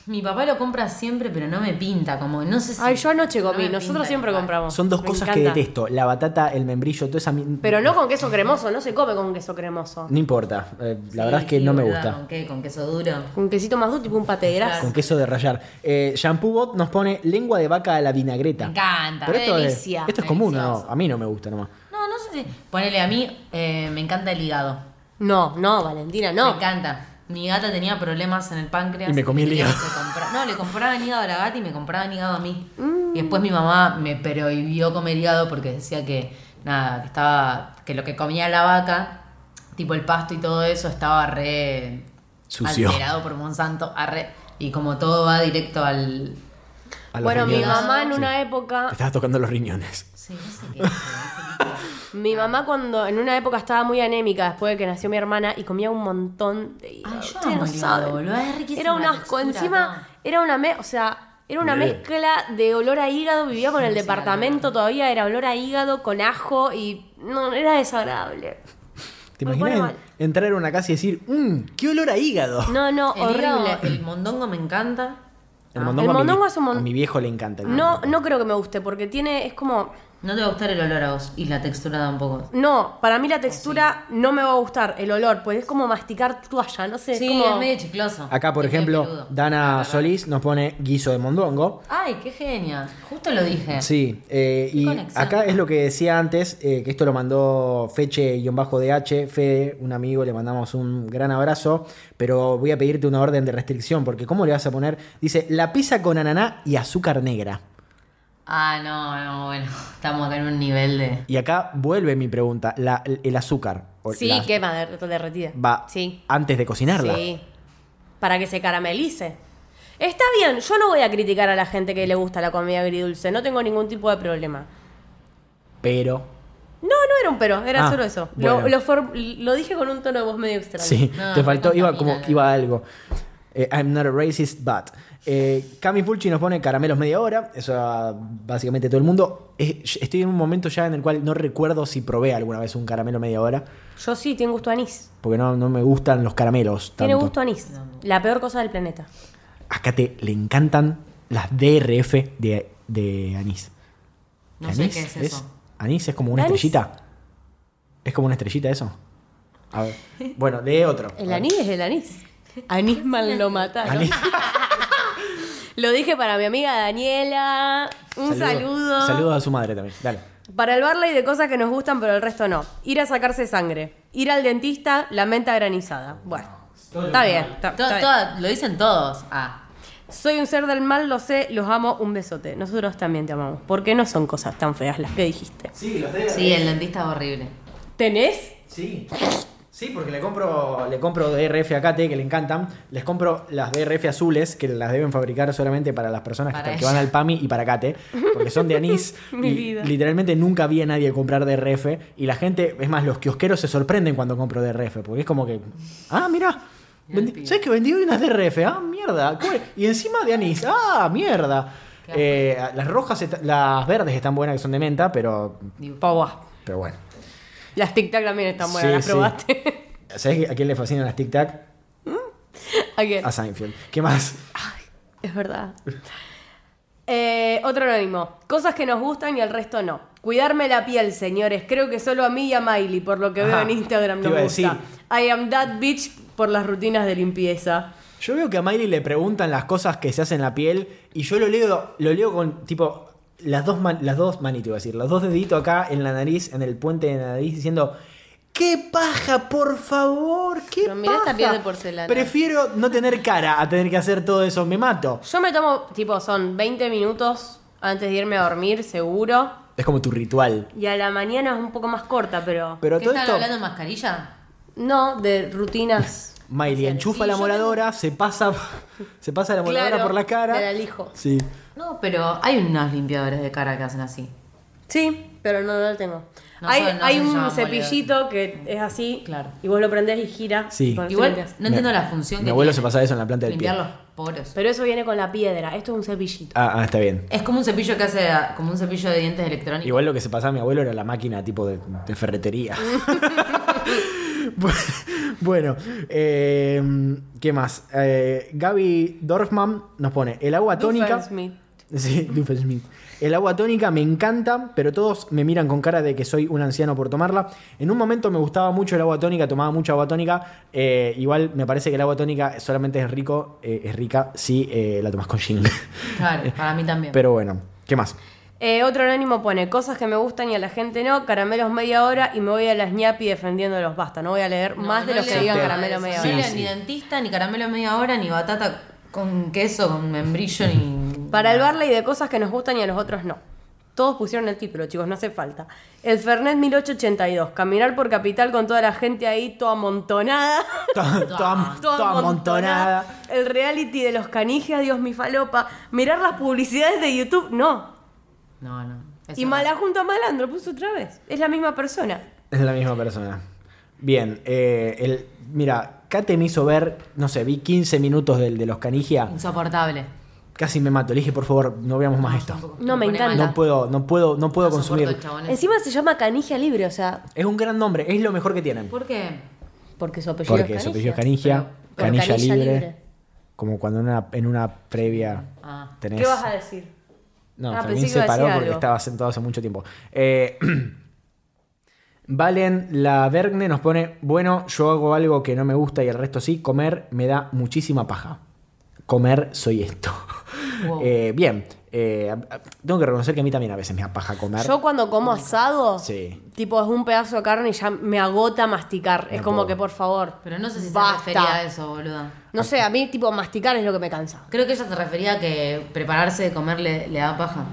S1: mi papá lo compra siempre, pero no me pinta. Como, no sé si.
S3: Ay, yo anoche
S1: no
S3: comí.
S1: me
S3: Nosotros
S1: pinta
S3: siempre
S1: igual.
S3: compramos.
S2: Son dos
S3: Me
S2: cosas que
S3: encanta.
S2: detesto. La batata, el membrillo, toda esa... mi-
S3: Pero no con queso cremoso, no se come con queso cremoso.
S2: No importa. eh, la
S1: Sí,
S2: verdad es que
S1: sí,
S2: no me
S1: boluda,
S2: gusta.
S1: ¿Con qué? ¿Con queso duro?
S3: Con quesito más duro, tipo un pate de grasa.
S2: Con queso de rayar. Eh, Shampoo Bot nos pone lengua de vaca a la vinagreta.
S1: Me encanta.
S2: Pero esto es,
S3: delicia.
S2: esto es común, ¿o ¿no?
S1: Delicioso.
S2: A mí no me gusta nomás.
S1: No, no sé si. Ponele a mí, eh, me encanta el hígado.
S3: No, no, Valentina,
S1: Me
S3: no.
S1: encanta. Mi gata tenía problemas en el páncreas.
S2: Y me comí el hígado.
S1: No, le compraban hígado a la gata y me compraban hígado a mí. Y después mi mamá me prohibió comer hígado porque decía que, nada, que estaba. que lo que comía la vaca, tipo el pasto y todo eso, estaba re.
S2: Sucio.
S1: alterado por Monsanto. arre, y como todo va directo al.
S2: A los
S3: Bueno, mi mamá en
S2: Sí.
S3: una época,
S2: Te estabas tocando los riñones.
S1: Sí, no sé qué.
S3: mi mamá cuando en una época estaba muy anémica después de que nació mi hermana y comía un montón de hígado.
S1: Ay, yo
S3: no saben. Era un asco.
S1: textura,
S3: Encima, era una me, o sea, era una mezcla de olor a hígado. Vivía con el
S1: Sí,
S3: departamento todavía, era olor a hígado con ajo y no, era desagradable.
S2: ¿Te imaginas en- entrar a una casa y decir, mmm, qué olor a hígado?
S3: No, no,
S1: El hígado,
S3: horrible.
S1: el mondongo me encanta.
S2: El mondongo,
S3: El
S2: a, mi,
S3: es un mon-
S2: a mi viejo le encanta. el
S3: No,
S2: mondongo.
S3: no creo que me guste porque tiene, es como,
S1: No te va a gustar el olor a vos y la textura tampoco.
S3: no, para mí la textura no me va a gustar, el olor, pues es como masticar toalla, no sé,
S1: Sí,
S3: es como...
S1: es medio chicloso.
S2: Acá, por
S1: Es
S2: ejemplo. Dana
S1: Ah,
S2: Solís nos pone guiso de mondongo.
S1: Ay, qué genia. Justo lo dije.
S2: Sí, eh, y
S1: conexión.
S2: acá es lo que decía antes, eh, que esto lo mandó Feche-DH, Fede, un amigo, le mandamos un gran abrazo, pero voy a pedirte una orden de restricción, porque ¿cómo le vas a poner? Dice, la pizza con ananá y azúcar negra.
S1: Ah, no, no, bueno. Estamos acá en un nivel de.
S2: Y acá vuelve mi pregunta, la- el azúcar. o
S3: Sí,
S2: la-
S3: quema de- derretida.
S2: Va
S3: Sí.
S2: antes de cocinarla.
S3: Sí. para que se caramelice. Está bien, yo no voy a criticar a la gente que le gusta la comida agridulce, no tengo ningún tipo de problema.
S2: Pero.
S3: No, no era un pero, era
S2: Ah,
S3: solo eso. Lo,
S2: bueno.
S3: lo for- lo dije con un tono de voz medio extraño.
S2: Sí,
S1: No,
S2: te faltó, iba como iba algo. Eh, I'm not a racist, but. Eh, Cami Fulci nos pone caramelos media hora. Eso ah, básicamente todo el mundo. Es- estoy en un momento ya en el cual no recuerdo si probé alguna vez un caramelo media hora.
S3: Yo sí, tiene gusto a anís.
S2: Porque no, no me gustan los caramelos.
S3: Tiene
S2: tanto.
S3: gusto a anís. La peor cosa del planeta.
S2: A Kate le encantan las DRF de, de anís.
S1: No
S2: ¿De
S1: sé
S2: anís?
S1: qué es eso.
S2: ¿Anís es como una
S3: ¿De anís?
S2: estrellita? ¿Es como una estrellita eso? A ver. Bueno, de otro. A
S3: El anís es el anís. Anís mal lo mataron. Lo dije para mi amiga Daniela. Un saludo.
S2: Saludos a su madre también. Dale.
S3: Para el Barley de cosas que nos gustan, pero el resto no. Ir a sacarse sangre. Ir al dentista, la menta granizada. Bueno, está bien. está-
S1: To-
S3: está bien.
S1: toda- lo dicen todos. Ah,
S3: Soy un ser del mal, lo sé, los amo, un besote. Nosotros también te amamos. Porque no son cosas tan feas las que dijiste.
S2: Sí, los DRF.
S1: sí, el dentista es horrible.
S3: ¿Tenés?
S2: Sí. Sí, porque le compro, le compro DRF a Kate, que le encantan. Les compro las DRF azules, que las deben fabricar solamente para las personas que,
S1: Para
S2: que van
S1: ella.
S2: al PAMI y para Kate, porque son de anís.
S3: Mi
S2: y
S3: vida.
S2: Literalmente nunca vi a nadie comprar DRF. Y la gente, es más, los kiosqueros se sorprenden cuando compro DRF, porque es como que, ah, mira. ¿Sabes que vendí hoy unas DRF? Ah, mierda. Y encima de anís. Ah, mierda. Eh, las rojas, las verdes están buenas, que son de menta, pero, pero bueno.
S3: Las tic tac también están buenas,
S2: Sí,
S3: las
S2: sí.
S3: probaste.
S2: ¿Sabes a quién le fascinan las Tic Tac?
S3: ¿A quién?
S2: A Seinfeld. ¿Qué más?
S3: Es verdad. Eh, otro anónimo. Cosas que nos gustan y el resto no. Cuidarme la piel, señores. Creo que solo a mí y a Miley, por lo que veo en Instagram, nos gusta. I am that bitch por las rutinas de limpieza.
S2: Yo veo que a Miley le preguntan las cosas que se hacen en la piel y yo lo leo, lo leo con tipo las dos, man- las dos manitos, iba a decir, los dos deditos acá en la nariz, en el puente de la nariz, diciendo. ¡Qué paja, por favor! ¡Qué
S3: Pero mirá esta
S2: paja!
S3: piel de porcelana.
S2: Prefiero no tener cara a tener que hacer todo eso, me mato.
S3: Yo me tomo, tipo, son 20 minutos antes de irme a dormir, seguro.
S2: Es como tu ritual.
S3: Y a la mañana es un poco más corta, pero.
S2: Pero
S1: ¿Qué
S2: todo
S1: están
S2: esto.
S1: hablando de mascarilla?
S3: No, de rutinas.
S2: Miley enchufa
S1: Sí,
S2: la
S1: yo
S2: moladora, se pasa, se pasa la moladora
S3: Claro,
S2: por la cara.
S3: me la elijo.
S2: Sí.
S1: No, pero hay unos limpiadores de cara que hacen así.
S3: Sí, pero no, no lo tengo.
S1: No
S3: hay
S1: no
S3: un cepillito que es así.
S1: Claro.
S3: Y vos lo prendés y gira.
S2: Sí.
S3: el
S1: Igual no entiendo la función
S2: mi
S1: que
S2: abuelo
S1: tiene.
S2: se pasa eso en la planta del
S1: Limpiar
S2: pie.
S1: los poros.
S3: Pero eso viene con la piedra. Esto es un cepillito.
S2: Ah, ah, está bien.
S1: Es como un cepillo que hace como un cepillo de dientes electrónico.
S2: Igual lo que se pasaba a mi abuelo era la máquina tipo de, de ferretería. Bu- bueno, eh, ¿qué más? Eh, Gaby Dorfman nos pone el agua tónica. Sí, Doofenshmirtz. El agua tónica me encanta, pero todos me miran con cara de que soy un anciano por tomarla. En un momento me gustaba mucho el agua tónica, tomaba mucha agua tónica. eh, igual me parece que el agua tónica solamente es rico, eh, es rica si eh, la tomas con gin.
S1: Claro, para mí también.
S2: pero bueno, ¿qué más?
S3: Eh, otro anónimo pone cosas que me gustan y a la gente no, caramelos media hora y me voy a las ñapi defendiéndolos. Basta, no voy a leer
S1: No,
S3: más de los que digan caramelo media
S2: Sí,
S3: hora.
S1: leo
S2: sí.
S1: ni dentista, ni caramelo media hora, ni batata con queso, con membrillo, ni.
S3: Para el Barley de cosas que nos gustan y a los otros no. Todos pusieron el título, chicos, no hace falta. El Fernet 1882. Caminar por Capital con toda la gente ahí, toda amontonada.
S2: Toda, toda- toda amontonada.
S3: El reality de los canijes, Dios mi falopa. Mirar las publicidades de YouTube, no.
S1: No, no.
S3: y
S1: no.
S3: mala junto a malandro, puso otra vez. Es la misma persona.
S2: Es la misma persona. Bien, eh, el, mira, Kate me hizo ver, no sé, vi 15 minutos del de los canigia.
S1: Insoportable.
S2: Casi me mato. Le dije, por favor, no veamos más esto.
S3: No, me encanta.
S2: No puedo, no puedo, no puedo
S1: No soporto
S2: consumir.
S1: el chabón ese.
S3: Encima se llama Canigia Libre, o sea,
S2: Es un gran nombre, es lo mejor que tienen.
S1: ¿Por qué?
S3: porque su apellido
S2: Porque
S3: es
S2: su
S3: Canigia.
S2: apellido es Canigia,
S3: Pero-
S2: Canilla
S3: por Canilla
S2: libre,
S3: libre.
S2: Como cuando en una, en una previa
S1: Ah.
S2: tenés.
S3: ¿Qué vas a decir?
S2: No,
S3: Ah,
S2: Fermín se paró porque
S3: algo.
S2: estaba sentado hace mucho tiempo. Eh, Valen la Vergne nos pone, bueno, yo hago algo que no me gusta y el resto sí, comer me da muchísima paja. Comer soy esto.
S1: Wow.
S2: Eh, bien, eh, tengo que reconocer que a mí también a veces me da paja comer.
S3: Yo cuando como asado,
S2: Sí.
S3: tipo es un pedazo de carne y ya me agota masticar. es como
S2: puedo.
S3: que por favor.
S1: Pero no sé si
S3: basta.
S1: se refería a eso, boluda.
S3: No sé, a mí tipo masticar es lo que me cansa.
S1: Creo que ella se refería a que prepararse de comer le, le da paja.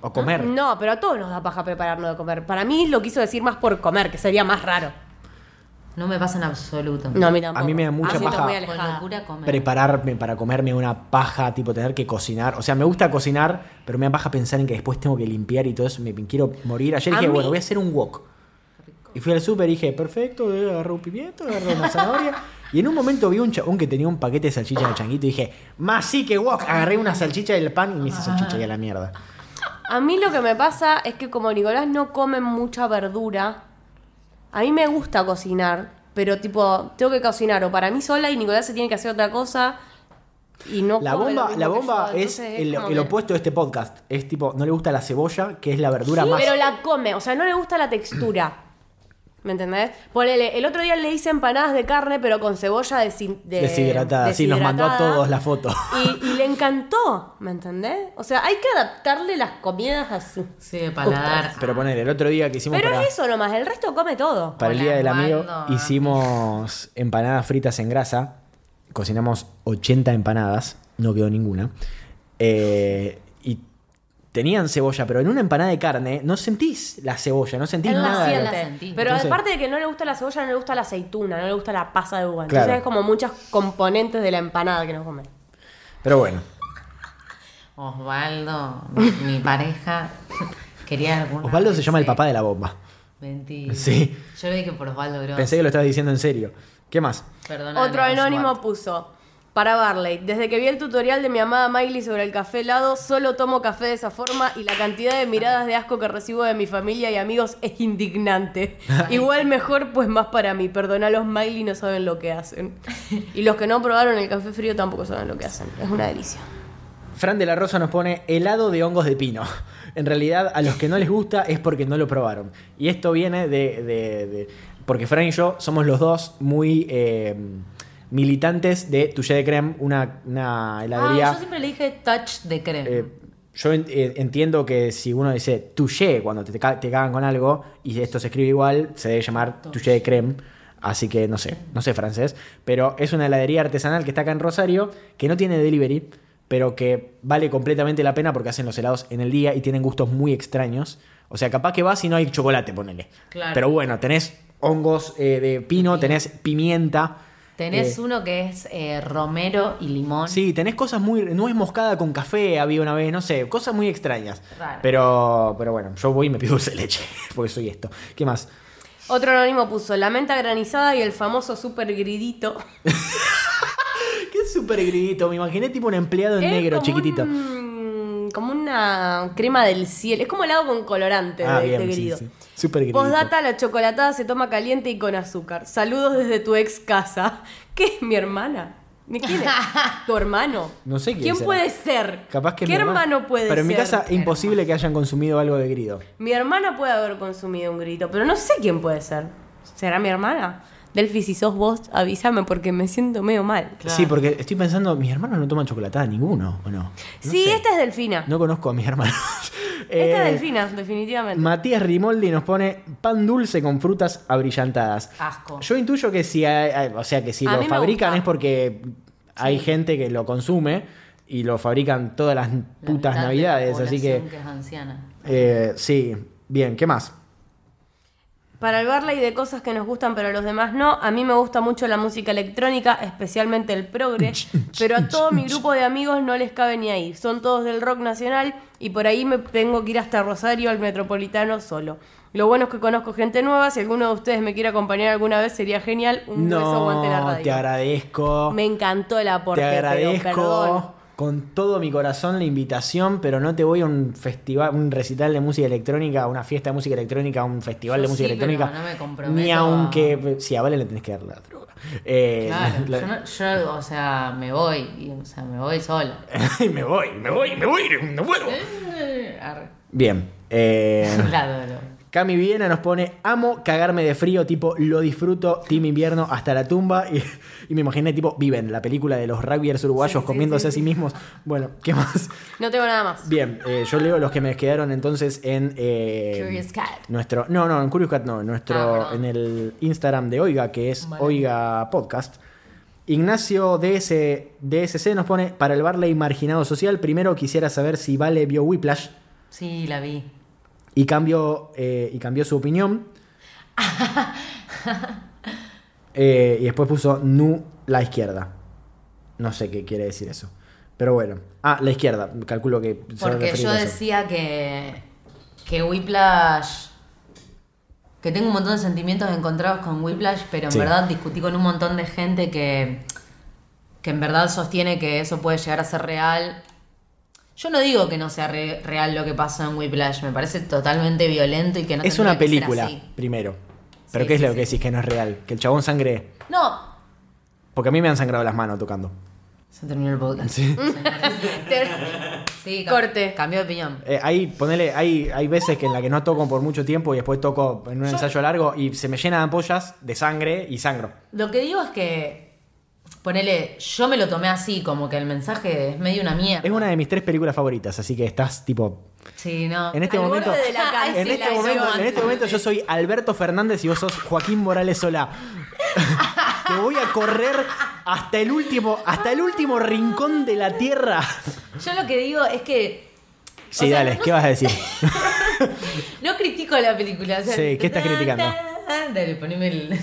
S2: O comer.
S3: No, pero a todos nos da paja prepararnos de comer. Para mí lo quiso decir más por comer, que sería más raro.
S1: No me pasa en absoluto.
S3: No, a mí tampoco.
S2: A mí me da mucha
S3: siento
S2: paja
S3: muy
S1: Con
S3: alejada.
S1: locura comer.
S2: prepararme para comerme una paja, tipo tener que cocinar. O sea, me gusta cocinar, pero me da paja pensar en que después tengo que limpiar y todo eso. Me, me quiero morir. Ayer
S3: A
S2: dije,
S3: mí-
S2: bueno, voy a hacer un wok. Y fui al súper y dije, perfecto, eh, agarré un pimiento, agarré una zanahoria. Y en un momento vi un chabón que tenía un paquete de salchicha de changuito y dije, más sí que wok. Agarré una salchicha del pan y me hice salchicha y a la mierda.
S3: A mí lo que me pasa es que como Nicolás no come mucha verdura, a mí me gusta cocinar, pero tipo, tengo que cocinar o para mí sola y Nicolás se tiene que hacer otra cosa y no
S2: La bomba, la bomba
S3: yo,
S2: es el,
S3: como
S2: el
S3: que-
S2: opuesto de este podcast. Es tipo, no le gusta la cebolla, que es la verdura
S3: Sí,
S2: más.
S3: pero la come, o sea, no le gusta la textura. ¿Me entendés? Ponele, el otro día le hice empanadas de carne, pero con cebolla desin- de-
S2: deshidratada. Sí, nos mandó a todos la foto.
S3: Y, y le encantó, ¿me entendés? O sea, hay que adaptarle las comidas a su.
S1: Sí, de paladar.
S2: Pero poner, el otro día que hicimos
S3: Pero
S2: para,
S3: es eso nomás, el resto come todo.
S2: para el Día del Amigo, hicimos empanadas fritas en grasa. Cocinamos 80 empanadas, no quedó ninguna. Eh, tenían cebolla, pero en una empanada de carne no sentís la cebolla, no sentís
S3: Él
S2: nada.
S1: siente. la sentí.
S3: Pero
S2: Entonces-
S3: aparte de que no le gusta la cebolla, no le gusta la aceituna, no le gusta la pasa de uva. Entonces
S2: Claro.
S3: es como muchas componentes de la empanada que no come.
S2: Pero bueno,
S1: Osvaldo, mi, pareja, quería alguna
S2: Osvaldo se llama el papá de la bomba.
S1: Mentira.
S2: Sí.
S1: Yo lo dije por Osvaldo Gross.
S2: Pensé que lo estabas diciendo en serio. ¿Qué más?
S1: Perdóname,
S3: Otro anónimo
S1: Osvaldo.
S3: puso. Para Barley, desde que vi el tutorial de mi amada Miley sobre el café helado, solo tomo café de esa forma y la cantidad de miradas de asco que recibo de mi familia y amigos es indignante. Igual mejor, pues más para mí. Perdona, los Miley no saben lo que hacen. Y los que no probaron el café frío tampoco saben lo que hacen. Es una delicia.
S2: Fran de la Rosa nos pone helado de hongos de pino. En realidad, a los que no les gusta es porque no lo probaron. Y esto viene de. de- de- porque Fran y yo somos los dos muy eh, militantes de Touché de Creme, una, una heladería.
S1: Ah, yo siempre le dije touch de crema.
S2: eh, yo eh, entiendo que si uno dice touché cuando te, te cagan con algo y esto se escribe igual, se debe llamar touché de creme. Así que no sé, no sé francés. Pero es una heladería artesanal que está acá en Rosario, que no tiene delivery, pero que vale completamente la pena porque hacen los helados en el día y tienen gustos muy extraños. O sea, capaz que vas y no hay chocolate, ponele.
S1: Claro.
S2: Pero bueno, tenés hongos eh, de pino, tenés pimienta.
S1: Tenés
S2: eh,
S1: uno que es eh, romero y limón.
S2: Sí, tenés cosas muy. Nuez moscada con café había una vez, no sé, cosas muy extrañas.
S1: Raro.
S2: Pero, pero bueno, yo voy y me pido dulce de leche, porque soy esto. ¿Qué más?
S3: Otro anónimo puso la menta granizada y el famoso super gridito.
S2: ¿Qué súper gridito? Me imaginé tipo un empleado en
S3: Es
S2: negro,
S3: como
S2: chiquitito.
S3: un- como una crema del cielo. Es como helado con colorante
S2: Ah,
S3: de,
S2: bien,
S3: de
S2: sí,
S3: grido.
S2: sí. Súper.
S3: Postdata, la chocolatada se toma caliente y con azúcar. Saludos desde tu ex casa. ¿Qué es mi hermana? ¿Mi quién es? ¿Tu hermano?
S2: No sé quién será.
S3: puede ser?
S2: Capaz que
S3: ¿Qué
S2: mi hermana-
S3: hermano puede ser?
S2: Pero en mi casa es imposible que hayan consumido algo de grido.
S3: Mi hermana puede haber consumido un grito, pero no sé quién puede ser. ¿Será mi hermana? Delphi, si sos vos, avísame porque me siento medio mal.
S1: Claro.
S2: Sí, porque estoy pensando, mis hermanos no toman chocolatada ninguno, ¿o no? No
S3: sí,
S2: sé.
S3: esta es Delfina.
S2: No conozco a mis hermanos.
S3: Esta
S2: Eh,
S3: es Delfina, definitivamente.
S2: Matías Rimoldi nos pone pan dulce con frutas abrillantadas.
S1: Asco.
S2: Yo intuyo que si, hay- o sea, que si
S3: A
S2: lo fabrican es porque hay gente que lo consume y lo fabrican todas las
S1: La
S2: putas navidades, así que,
S1: población es anciana.
S2: eh, sí, bien, ¿qué más?
S3: Para el Barley de cosas que nos gustan pero a los demás no, a mí me gusta mucho la música electrónica, especialmente el progre, pero a todo mi grupo de amigos no les cabe ni ahí. Son todos del rock nacional y por ahí me tengo que ir hasta Rosario al Metropolitano solo. Lo bueno es que conozco gente nueva, si alguno de ustedes me quiere acompañar alguna vez sería genial. Un beso, aguante la
S2: No,
S3: radio.
S2: te agradezco.
S3: Me encantó el aporte,
S2: te
S3: pero
S2: agradezco
S3: perdón.
S2: Con todo mi corazón la invitación, pero no te voy a un festival, un recital de música electrónica, a una fiesta de música electrónica, a un festival
S1: Yo
S2: de música
S1: sí,
S2: electrónica.
S1: pero no me comprometo
S2: Ni aunque. Sí, a Vale le tenés que dar la droga. Eh,
S1: Claro,
S2: la-
S1: yo, no- yo, o sea, me voy, o sea, me voy sola.
S2: me voy, me voy, me voy, no puedo.
S1: Arre.
S2: Bien. Eh,
S1: La.
S2: Cami Viena nos pone, amo cagarme de frío, tipo, lo disfruto, Team Invierno hasta la tumba. Y, y me imaginé, tipo, Viven, la película de los rugbyers uruguayos comiéndose a sí mismos. Bueno, ¿qué más?
S3: No tengo nada más.
S2: Bien, eh, yo leo los que me quedaron entonces en... eh,
S1: Curious Cat.
S2: Nuestro, no, no, en Curious Cat no, en nuestro,
S1: Ah,
S2: en el Instagram de Oiga, que es. Oiga Podcast. Ignacio DS, DSC nos pone, para el Barley marginado social, primero quisiera saber si Vale vio Whiplash
S1: Sí, la vi.
S2: Y cambió, eh, y cambió su opinión. Eh, y después puso Nu la izquierda. No sé qué quiere decir eso. Pero bueno. Ah, la izquierda. Calculo que se
S1: Porque yo decía que, que Whiplash. Que tengo un montón de sentimientos encontrados con Whiplash, pero en
S2: Sí.
S1: verdad discutí con un montón de gente que, que en verdad sostiene que eso puede llegar a ser real. Yo no digo que no sea re- real lo que pasó en Whiplash, me parece totalmente violento y que no
S2: Es una
S1: que ser
S2: película,
S1: así.
S2: primero. Pero
S1: Sí,
S2: ¿qué es
S1: sí,
S2: lo que
S1: sí.
S2: decís que no es real? Que el chabón sangre.
S1: No.
S2: Porque a mí me han sangrado las manos tocando.
S1: Se terminó el podcast.
S2: Sí.
S3: Corte.
S1: Cambió de opinión.
S2: Eh, hay, ponele, hay, hay veces que en la que no toco por mucho tiempo y después toco en un ensayo largo y se me llena de ampollas de sangre y sangro.
S1: Lo que digo es que, ponele, yo me lo tomé así, como que el mensaje es medio una mierda.
S2: Es una de mis tres películas favoritas, así que estás tipo.
S1: Sí, no.
S2: En este
S3: Al
S2: momento.
S3: de la
S2: En este,
S1: la
S2: momento,
S1: hizo
S2: en este momento yo soy Alberto Fernández y vos sos Joaquín Morales Solá. Te voy a correr hasta el último, hasta el último rincón de la tierra.
S1: Yo lo que digo es que
S2: Sí,
S1: O sea,
S2: dale,
S1: no-
S2: ¿qué vas a decir?
S1: no critico la película. o sea,
S2: Sí, ¿qué estás criticando?
S1: Dale, poneme el.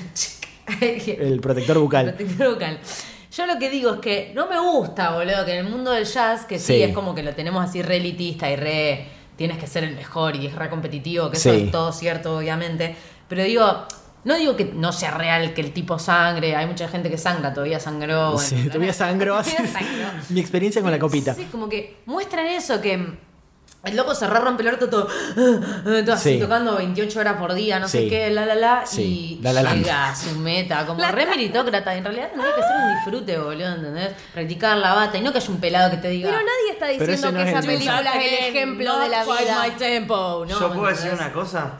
S2: El protector bucal.
S1: protector bucal. Yo lo que digo es que no me gusta, boludo, que en el mundo del jazz, que sí,
S2: Sí.
S1: es como que lo tenemos así re elitista y re. Tienes que ser el mejor y es re competitivo, que eso
S2: Sí.
S1: es todo cierto, obviamente. Pero digo. No digo que no sea real que el tipo sangre, hay mucha gente que sangra, todavía sangró.
S2: Sí,
S1: ¿no?
S2: todavía sangró así.
S1: Todavía sangró.
S2: Mi experiencia con la copita.
S1: Sí, como que muestran eso, que el loco se re rompe el orto todo, todo así
S2: Sí.
S1: tocando 28 horas por día, no
S2: Sí.
S1: sé qué, la la la,
S2: Sí,
S1: y
S2: La
S1: llega a su meta, como re meritócrata. En realidad tendría que ser un disfrute, boludo, ¿entendés? Practicar la bata y no que haya un pelado que te diga.
S3: Pero nadie está diciendo
S2: no
S3: que
S2: es
S3: esa
S2: el
S3: película es el ejemplo de la vida.
S1: my tempo, ¿no?
S4: ¿Yo puedo decir una cosa?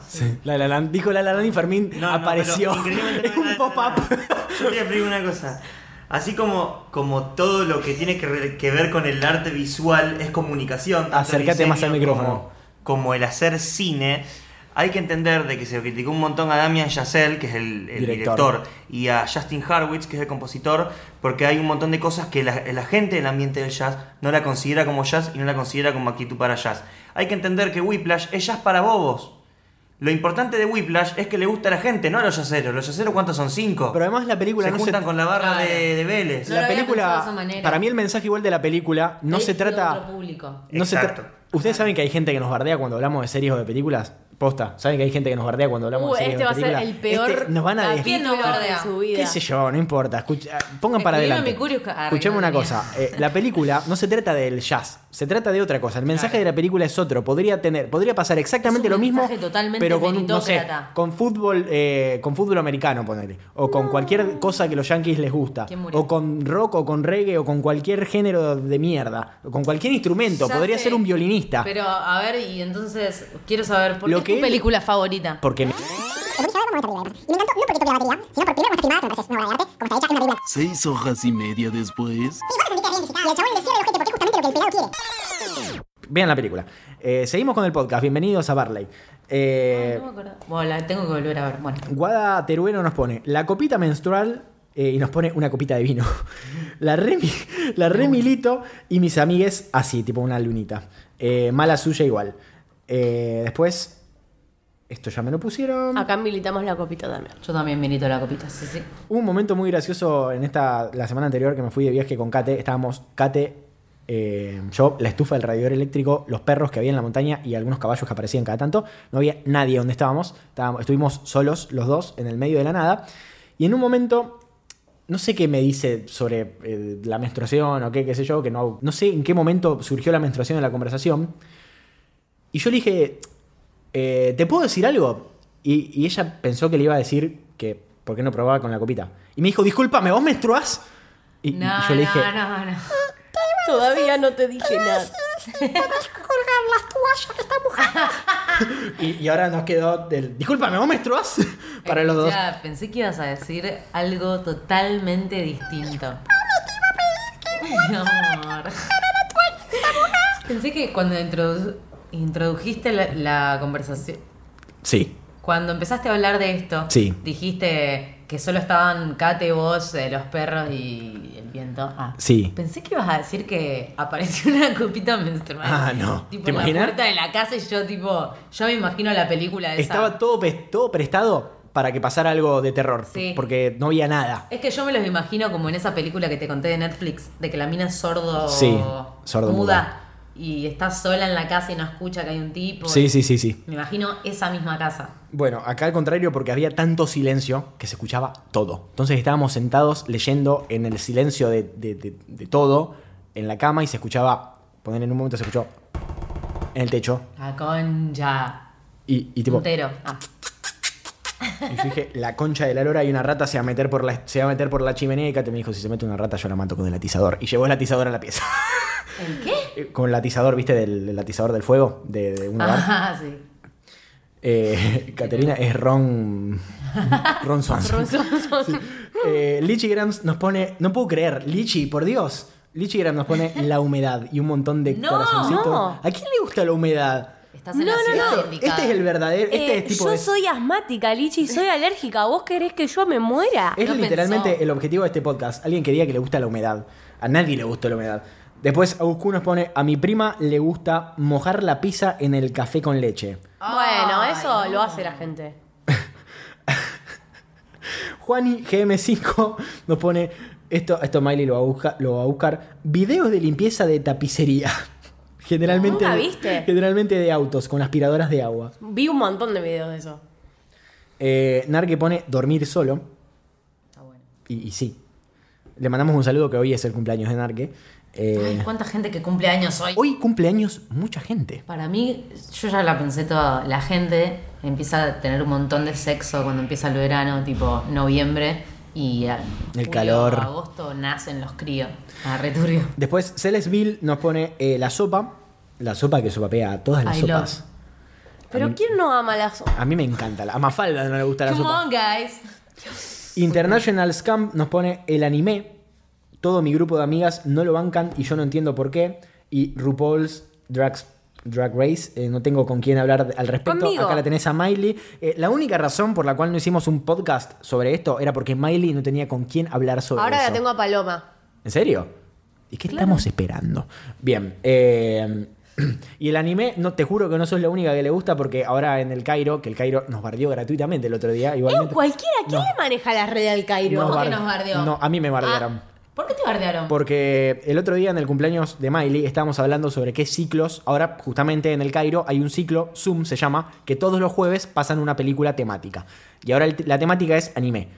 S2: La La Land- dijo La La Land y Fermín
S4: No, no,
S2: apareció.
S4: increíblemente
S2: Es un pop-up.
S4: Yo te voy a explicar una cosa. Así como, como todo lo que tiene que, que ver con el arte visual es comunicación.
S2: Acércate más al micrófono.
S4: Como, como el hacer cine, hay que entender de que se criticó un montón a Damian Chazelle, que es el, el
S2: Director.
S4: director. y a Justin Harwitz, que es el compositor, porque hay un montón de cosas que la, la gente del ambiente del jazz no la considera como jazz y no la considera como actitud para jazz. Hay que entender que Whiplash es jazz para bobos. Lo importante de Whiplash es que le gusta a la gente, no a los yaceros. ¿Los yaceros cuántos son? Cinco.
S2: Pero además la película
S4: se
S2: no
S4: juntan
S2: se...
S4: con la barra
S1: Claro.
S4: de, de Vélez.
S1: No lo
S2: la
S1: había pensado de esa
S2: película,
S1: manera.
S2: para mí el mensaje igual de la película no se trata...
S1: otro público.
S2: No se
S4: Exacto.
S2: tra- Ustedes saben que hay gente que nos bardea cuando hablamos de series o de películas. Posta, ¿saben que hay gente que nos bardea cuando hablamos
S3: Uh,
S2: de
S3: este va a ser el peor
S2: Este, nos van a des-
S1: ¿Quién no
S3: capítulo
S1: bardea?
S3: de su vida.
S2: ¿Qué sé yo? No importa. Escucha- pongan para adelante. Escuchame una cosa. eh, la película no se trata del jazz. Se trata de otra cosa. El mensaje de la película es otro. Podría tener, podría pasar exactamente lo mismo, pero con no sé, con fútbol, eh, con fútbol americano, ponele, o con cualquier cosa que los yankees les gusta, o con rock, o con reggae, o con cualquier género de mierda, o con cualquier instrumento.
S1: Ya
S2: Podría
S1: sé,
S2: ser un violinista.
S1: Pero, a ver, y entonces, quiero saber, ¿por
S2: Lo
S1: qué tu película favorita?
S2: Porque me-.
S5: Seis hojas y media después.
S2: Vean la película. Eh, seguimos con el podcast. Bienvenidos a Barley. Eh,
S1: No me acuerdo. Bueno, la tengo que volver a ver. Bueno.
S2: Guada Terueno nos pone la copita menstrual eh, y nos pone una copita de vino. La Remi, la Remilito y mis amigues así, tipo una lunita. Eh, mala suya igual. Eh, después, esto ya me lo pusieron.
S3: Acá militamos la copita también.
S1: Yo también milito la copita, sí, sí.
S2: Hubo un momento muy gracioso en esta la semana anterior que me fui de viaje con Kate. Estábamos Kate, eh, yo, la estufa del radiador eléctrico, los perros que había en la montaña y algunos caballos que aparecían cada tanto. No había nadie donde estábamos. Estábamos- estuvimos solos los dos en el medio de la nada. Y en un momento, no sé qué me dice sobre eh, la menstruación o qué, qué sé yo, que no, no sé en qué momento surgió la menstruación en la conversación. Y yo le dije, eh, ¿te puedo decir algo? Y, y ella pensó que le iba a decir que por qué no probaba con la copita. Y me dijo, discúlpame, ¿vos menstruás? Y, y
S1: No,
S2: yo le dije,
S1: no, no, no.
S3: Todavía no te dije nada.
S2: y, y ahora nos quedó del, discúlpame, ¿vos menstruás? Para los dos.
S1: Ya, pensé que ibas a decir algo totalmente distinto. Mi amor. Pensé que cuando introdu- introdujiste la, la conversación,
S2: Sí.
S1: cuando empezaste a hablar de esto,
S2: Sí.
S1: dijiste que solo estaban Kate, vos, eh, los perros y el viento. Ah.
S2: Sí.
S1: Pensé que ibas a decir que apareció una copita menstrual.
S2: Ah, no.
S1: Tipo
S2: ¿Te
S1: en la puerta de la casa y yo, tipo, yo me imagino la película de esa.
S2: Estaba todo, pe- todo prestado para que pasara algo de terror.
S1: Sí.
S2: Porque no había nada.
S1: Es que yo me los imagino como en esa película que te conté de Netflix, de que la mina es sordo,
S2: Sí, sordo muda.
S1: Y está sola en la casa y no escucha que hay un tipo.
S2: Sí, sí, sí, sí.
S1: Me imagino esa misma casa.
S2: Bueno, acá al contrario, porque había tanto silencio que se escuchaba todo. Entonces estábamos sentados leyendo en el silencio de, de- de- de todo, en la cama, y se escuchaba, poner en un momento se escuchó en el techo.
S1: La concha.
S2: Y, y tipo.
S1: Ah,
S2: y yo dije, la concha de la lora y una rata se va a meter por la, se va a meter por la chimenea y Kate me dijo, si se mete una rata yo la mato con el atizador. Y llevó el atizador a la pieza.
S1: ¿El qué?
S2: Eh, con el atizador, ¿viste? Del, del atizador del fuego de, de un hogar.
S1: Ah, sí.
S2: Eh, Caterina es Ron. Ron Swanson. Eh, Lichi Grams nos pone. No puedo creer, Lichi, por Dios. Lichi Grams nos pone la humedad y un montón de
S1: No,
S2: corazoncitos.
S3: no.
S2: ¿A quién le gusta la humedad?
S1: Estás en
S3: No,
S1: la
S3: no, no.
S2: Este es el verdadero. Este
S3: Eh,
S2: es tipo.
S3: yo
S2: de-
S3: soy asmática, Lichi, soy alérgica. ¿Vos querés que yo me muera?
S2: Es
S1: No
S2: literalmente
S1: pensó.
S2: el objetivo de este podcast. Alguien que diga que le gusta la humedad. A nadie le gusta la humedad. Después Aguscu nos pone, a mi prima le gusta mojar la pizza en el café con leche.
S3: Bueno,
S1: Ay,
S3: eso
S1: no.
S3: lo hace la gente.
S2: Juani GM5 nos pone, esto, esto Miley lo va, a buscar, lo va a buscar, videos de limpieza de tapicería. Generalmente,
S3: ¿Nunca viste?
S2: generalmente de autos, con aspiradoras de agua.
S3: Vi un montón de videos de eso.
S2: Eh, Narque pone dormir solo.
S1: Está bueno.
S2: Y, y sí. Le mandamos un saludo que hoy es el cumpleaños de Narque. Eh,
S1: Ay, cuánta gente que cumple años hoy.
S2: hoy cumpleaños mucha gente.
S1: Para mí, yo ya la pensé toda. La gente empieza a tener un montón de sexo cuando empieza el verano, tipo noviembre. Y a-
S2: El
S1: julio,
S2: calor.
S1: agosto nacen los críos. Ah, returio.
S2: Después Celestville nos pone eh, la sopa. La sopa que sopapea a todas las
S1: I
S2: sopas.
S3: Pero ¿quién no ama las...
S2: A mí me encanta. A Mafalda no le gusta la
S1: Come
S2: sopa.
S1: on, guys.
S2: International Scam nos pone el anime. Todo mi grupo de amigas no lo bancan y yo no entiendo por qué. Y RuPaul's Drags- Drag Race, eh, no tengo con quién hablar al respecto.
S3: Conmigo.
S2: Acá la tenés a Miley. Eh, la única razón por la cual no hicimos un podcast sobre esto era porque Miley no tenía con quién hablar sobre
S3: Ahora
S2: eso.
S3: la tengo a Paloma.
S2: ¿En serio? ¿Y qué estamos esperando? Bien. eh, y el anime, no te juro que no sos la única que le gusta porque ahora en el Cairo, que el Cairo nos bardeó gratuitamente el otro día,
S3: Eh,
S2: igualmente.
S3: cualquiera, ¿quién
S2: No.
S3: le maneja las redes al Cairo?
S2: nos
S1: ¿Cómo que
S2: bar-
S1: nos bardeó?
S2: No, a mí me bardearon.
S1: Ah, ¿Por qué te bardearon?
S2: Porque el otro día en el cumpleaños de Miley estábamos hablando sobre qué ciclos, ahora justamente en el Cairo hay un ciclo, Zoom se llama, que todos los jueves pasan una película temática. Y ahora el- la temática es anime.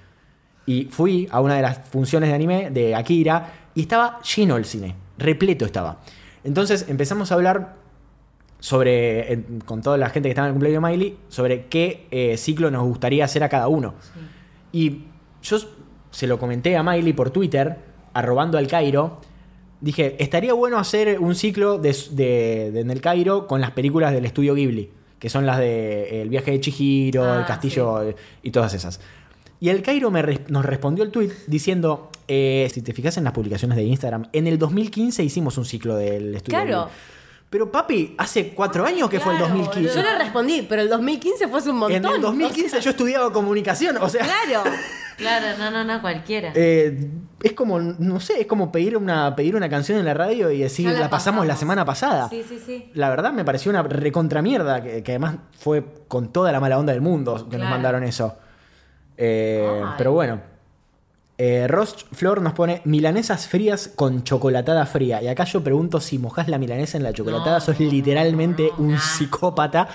S2: Y fui a una de las funciones de anime de Akira y estaba lleno el cine, repleto estaba. Entonces empezamos a hablar sobre, en- con toda la gente que estaba en el cumpleaños de Miley, sobre qué eh, ciclo nos gustaría hacer a cada uno. Y yo se lo comenté a Miley por Twitter, arrobando al Cairo. Dije, estaría bueno hacer un ciclo de, de- de- en el Cairo con las películas del estudio Ghibli, que son las de eh, El viaje de Chihiro,
S1: Ah,
S2: El castillo eh, y todas esas. Y el Cairo me res- nos respondió el tweet diciendo, eh, si te fijas en las publicaciones de Instagram, en el 2015 hicimos un ciclo del estudio
S3: Claro.
S2: Ghibli. Pero papi, hace cuatro años que fue el
S1: claro,
S2: 2015.
S3: Yo le respondí, pero el 2015 fue hace un montón.
S2: En el 2015 yo estudiaba comunicación, o sea...
S3: Claro.
S1: Claro, no, no, no, cualquiera.
S2: Eh, es como, no sé, es como pedir una, pedir una canción en la radio y decir, la,
S1: la
S2: pasamos, la semana pasada.
S1: Sí, sí, sí.
S2: La verdad me pareció una recontra-mierda, que, que además fue con toda la mala onda del mundo que nos mandaron eso. Eh, pero bueno. Eh, Ross Flor nos pone milanesas frías con chocolatada fría. Y acá yo pregunto si mojás la milanesa en la chocolatada,
S1: No,
S2: sos literalmente
S1: no,
S2: un
S1: nah.
S2: psicópata,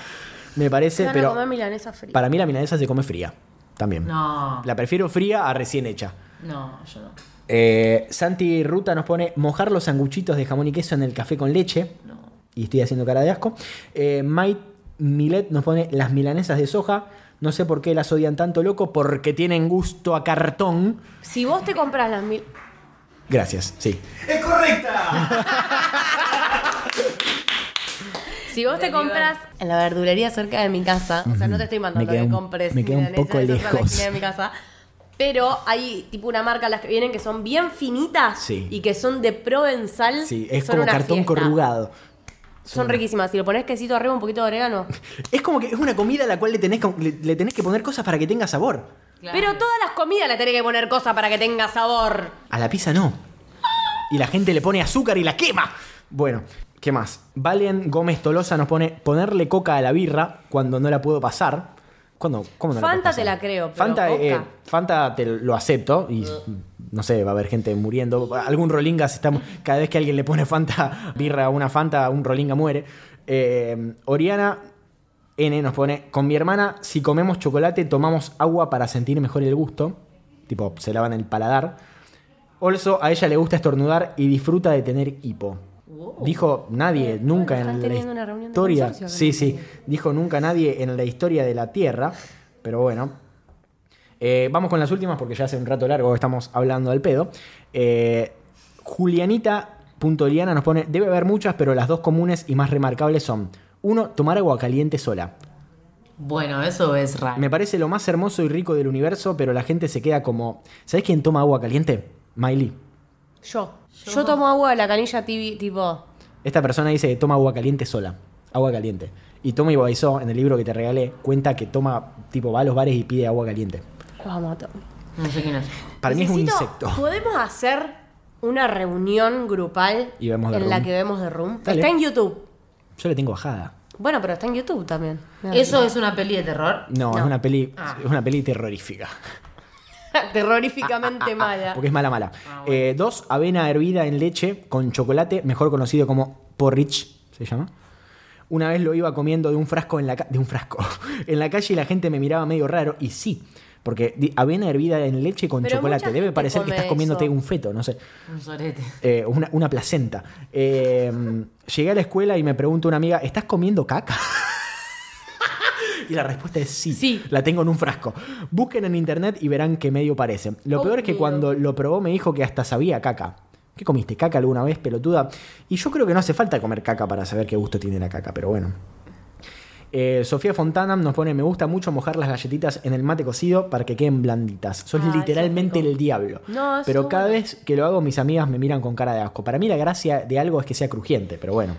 S2: me parece. Pero
S3: comer milanesa fría.
S2: para mí la milanesa se come fría. También.
S1: No,
S2: La prefiero fría a recién hecha.
S1: no, yo no.
S2: Eh, Santi Ruta nos pone mojar los sanguchitos de jamón y queso en el café con leche.
S1: No.
S2: Y estoy haciendo cara de asco. Eh, Mike Milet nos pone las milanesas de soja. No sé por qué las odian tanto, loco, porque tienen gusto a cartón.
S3: Si vos te compras las mil...
S2: Gracias, sí.
S4: ¡Es correcta!
S3: Si vos te compras en la verdulería cerca de mi casa, o sea, no te estoy mandando que compres
S2: me queda un poco lejos.
S3: de mi casa, pero hay tipo una marca las que vienen que son bien finitas
S2: Sí.
S3: y que son de provenzal.
S2: Sí, es
S3: son
S2: como
S3: una
S2: cartón
S3: fiesta.
S2: corrugado.
S3: Son riquísimas. Si le pones quesito arriba, un poquito de orégano.
S2: Es como que es una comida a la cual le tenés, que- le, le tenés que poner cosas para que tenga sabor.
S3: Pero todas las comidas le tenés que poner cosas para que tenga sabor.
S2: A la pizza no. Y la gente le pone azúcar y la quema. Bueno, ¿qué más? Valen Gómez Tolosa nos pone ponerle coca a la birra cuando no la puedo pasar. ¿Cuándo, ¿Cómo no
S3: Fanta
S2: puedes
S3: te la creo, pero
S2: Fanta,
S3: Coca.
S2: eh, Fanta te lo acepto y no sé, va a haber gente muriendo. Algún Rolinga se está. Cada vez que alguien le pone Fanta, birra a una Fanta, un Rolinga muere. Eh, Oriana N nos pone: Con mi hermana, si comemos chocolate, tomamos agua para sentir mejor el gusto. Tipo, se lavan el paladar. Also, a ella le gusta estornudar y disfruta de tener hipo. Dijo nadie, nunca
S3: están
S2: en la
S3: una
S2: historia. Sí, sí. Dijo nunca nadie en la historia de la Tierra. Pero bueno. Eh, vamos con las últimas porque ya hace un rato largo estamos hablando al pedo. Eh, Julianita.liana nos pone: Debe haber muchas, pero las dos comunes y más remarcables son: uno, tomar agua caliente sola.
S1: Bueno, eso es raro.
S2: Me parece lo más hermoso y rico del universo, pero la gente se queda como. ¿Sabes quién toma agua caliente? Miley.
S3: Yo. Yo tomo agua de la canilla tibi- tipo.
S2: Esta persona dice que toma agua caliente sola. Agua caliente. Y Tommy Wiseau, en el libro que te regalé, cuenta que toma, tipo, va a los bares y pide agua caliente.
S3: Los amo a todos.
S1: No sé quién es.
S2: Para mí es un insecto.
S3: ¿Podemos hacer una reunión grupal
S2: Y vemos The
S3: en la
S2: Room.
S3: que vemos de Room?
S2: Dale.
S3: Está en YouTube.
S2: Yo le tengo bajada.
S3: Bueno, pero está en YouTube también.
S1: ¿Eso es una peli de terror?
S2: No, es una peli.
S1: Ah.
S2: Es una peli terrorífica.
S3: terroríficamente mala.
S2: Porque es mala, mala. Eh, dos, avena hervida en leche con chocolate, mejor conocido como porridge, se llama. Una vez lo iba comiendo de un frasco en la ca- de un frasco en la calle y la gente me miraba medio raro y sí, porque avena hervida en leche con
S3: Pero
S2: chocolate debe parecer que estás comiéndote
S3: eso.
S2: un feto, no sé.
S1: Un sorete.
S2: Eh, una, una placenta. Eh, llegué a la escuela y me pregunta una amiga, ¿estás comiendo caca? y la respuesta es sí.
S3: Sí.
S2: La tengo en un frasco. Busquen en internet y verán qué medio parece. Lo peor es que cuando lo probó me dijo que hasta sabía caca. ¿Qué comiste? ¿Caca alguna vez, pelotuda? Y yo creo que no hace falta comer caca para saber qué gusto tiene la caca, pero bueno. Eh, Sofía Fontana nos pone, me gusta mucho mojar las galletitas en el mate cocido para que queden blanditas. Sos
S3: Ah,
S2: literalmente el diablo.
S3: No,
S2: pero cada
S3: bueno.
S2: vez que lo hago mis amigas me miran con cara de asco. Para mí la gracia de algo es que sea crujiente, pero bueno.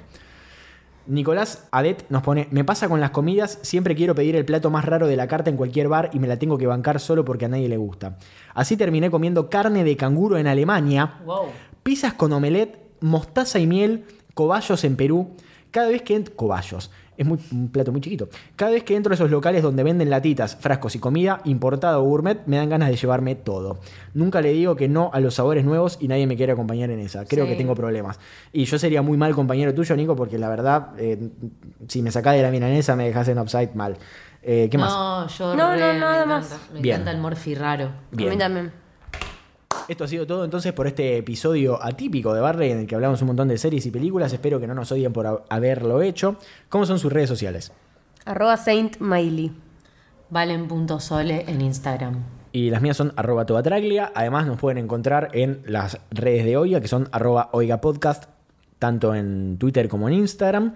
S2: Nicolás Adet nos pone, me pasa con las comidas, siempre quiero pedir el plato más raro de la carta en cualquier bar y me la tengo que bancar solo porque a nadie le gusta. Así terminé comiendo carne de canguro en Alemania,
S1: Wow.
S2: pizzas con omelette, mostaza y miel, cobayos en Perú. Cada vez que entro... Cobayos. Es muy- un plato muy chiquito. Cada vez que entro a esos locales donde venden latitas, frascos y comida, importada o gourmet, me dan ganas de llevarme todo. Nunca le digo que no a los sabores nuevos y nadie me quiere acompañar en esa. Creo
S3: Sí.
S2: que tengo problemas. Y yo sería muy mal compañero tuyo, Nico, porque la verdad, eh, si me sacás de la milanesa me dejas en upside mal. Eh, ¿Qué más?
S1: No, yo
S3: No,
S1: re-
S3: no,
S1: me
S3: nada
S1: encanta.
S3: más.
S1: Me
S2: Bien.
S1: encanta el morfi raro.
S2: Bien.
S3: A mí también.
S2: Esto ha sido todo entonces por este episodio atípico de Barley en el que hablamos un montón de series y películas. Espero que no nos odien por ha- haberlo hecho. ¿Cómo son sus redes sociales?
S3: Arroba Saint Miley.
S1: Valen.sole en Instagram.
S2: Y las mías son arroba tobatraglia. Además nos pueden encontrar en las redes de Oiga, que son arroba Oiga Podcast, tanto en Twitter como en Instagram.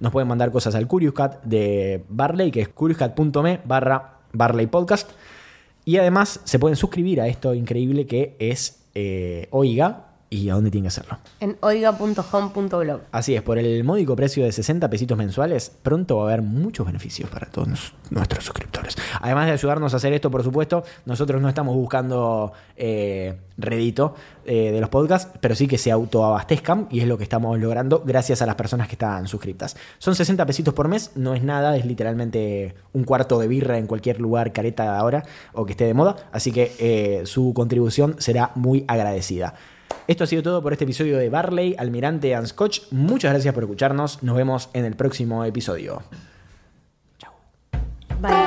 S2: Nos pueden mandar cosas al Curious Cat de Barley, que es curiouscat.me barra Barley Podcast. Y además se pueden suscribir a esto increíble que es eh, Oiga. ¿Y a dónde tienen que hacerlo?
S3: En oiga.home.blog.
S2: Así es, por el módico precio de 60 pesitos mensuales, pronto va a haber muchos beneficios para todos nos- nuestros suscriptores. Además de ayudarnos a hacer esto, por supuesto, nosotros no estamos buscando eh, redito eh, de los podcasts, pero sí que se autoabastezcan y es lo que estamos logrando gracias a las personas que están suscriptas. Son 60 pesitos por mes, no es nada, es literalmente un cuarto de birra en cualquier lugar careta ahora o que esté de moda, así que eh, su contribución será muy agradecida. Esto ha sido todo por este episodio de Barley, Almirante and Scotch. Muchas gracias por escucharnos. Nos vemos en el próximo episodio.
S3: Bye.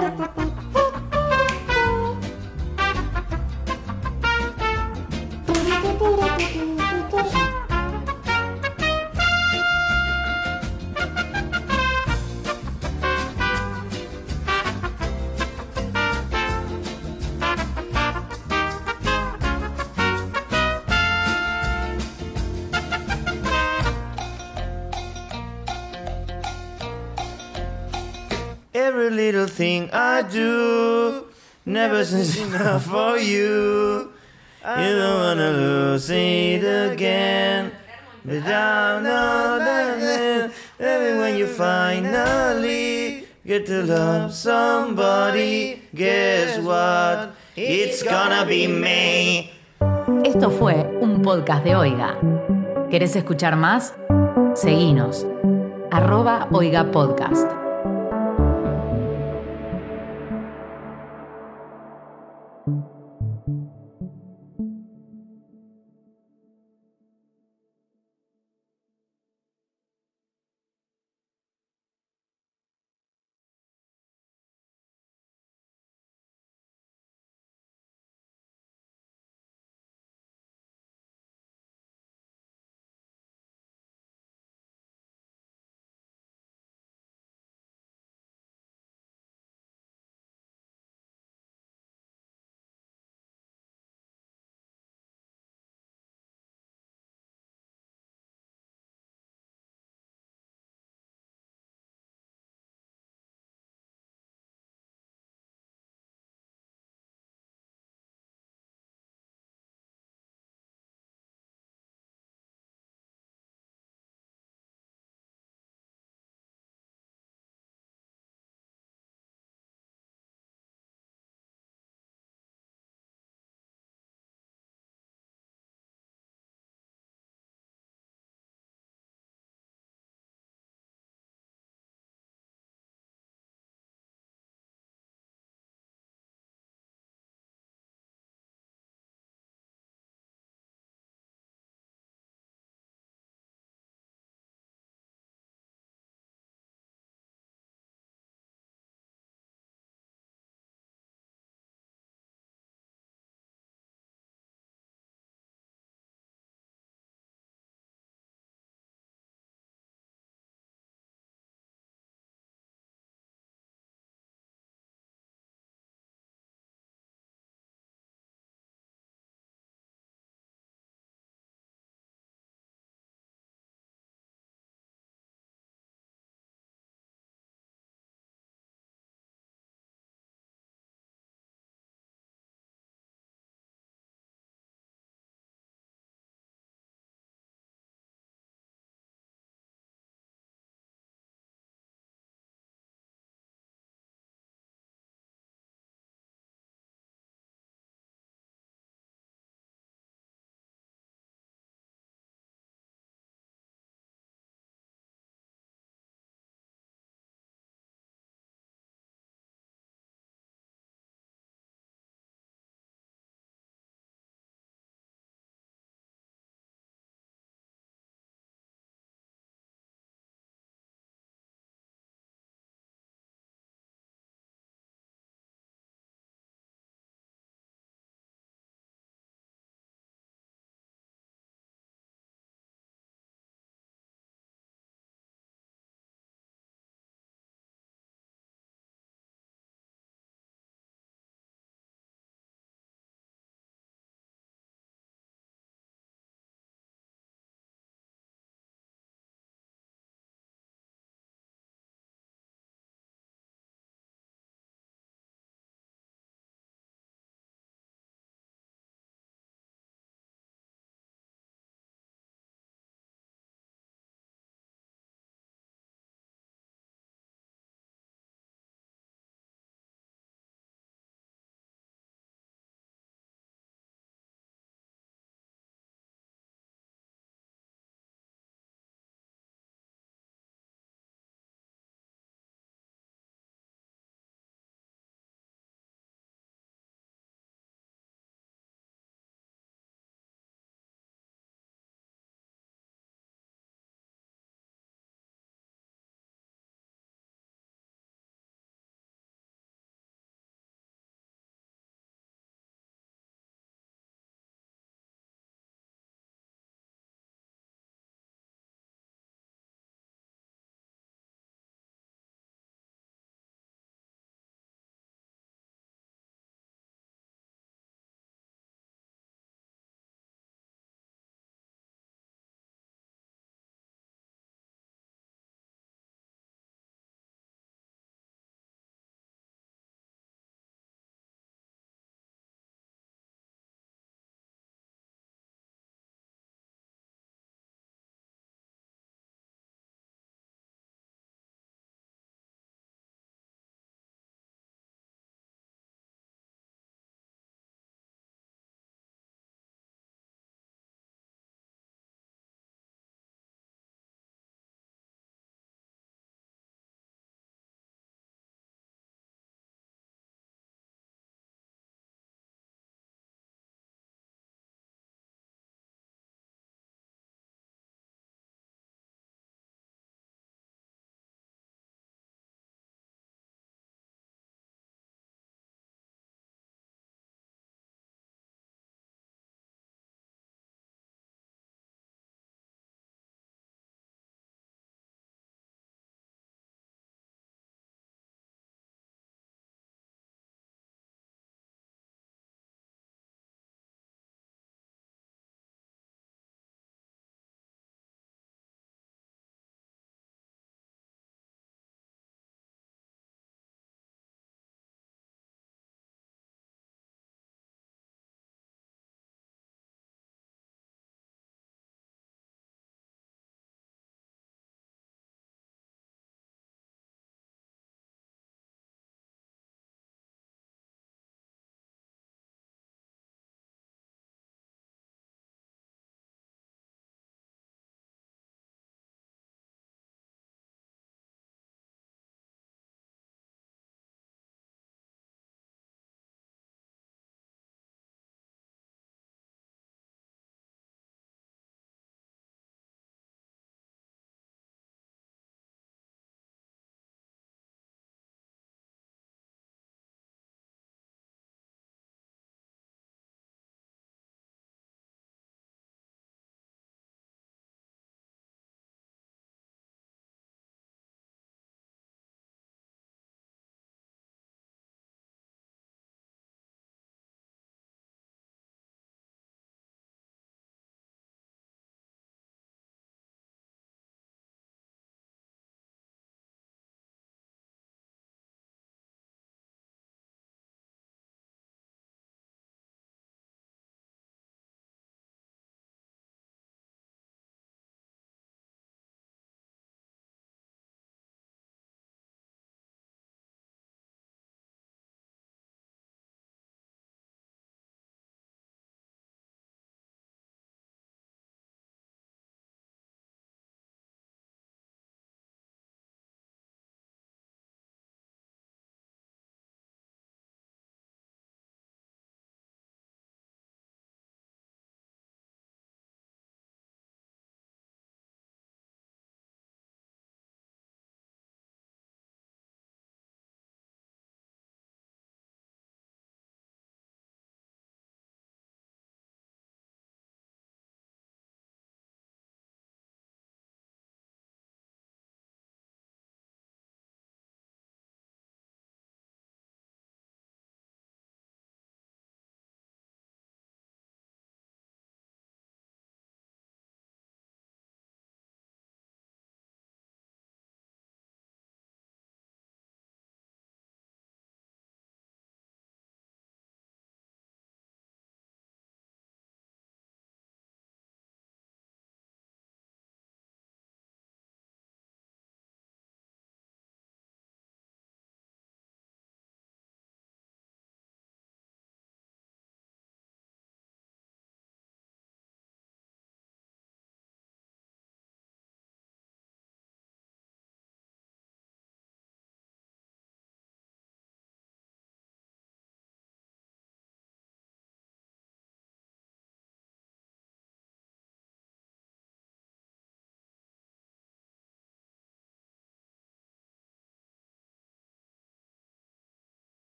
S4: Every little thing I do never seems enough for you. You don't wanna lose it again. But I know that every when you finally get to love somebody, guess what? It's gonna be me.
S6: Esto fue un podcast de Oiga. ¿Querés escuchar más? Seguinos. Arroba Oiga Podcast.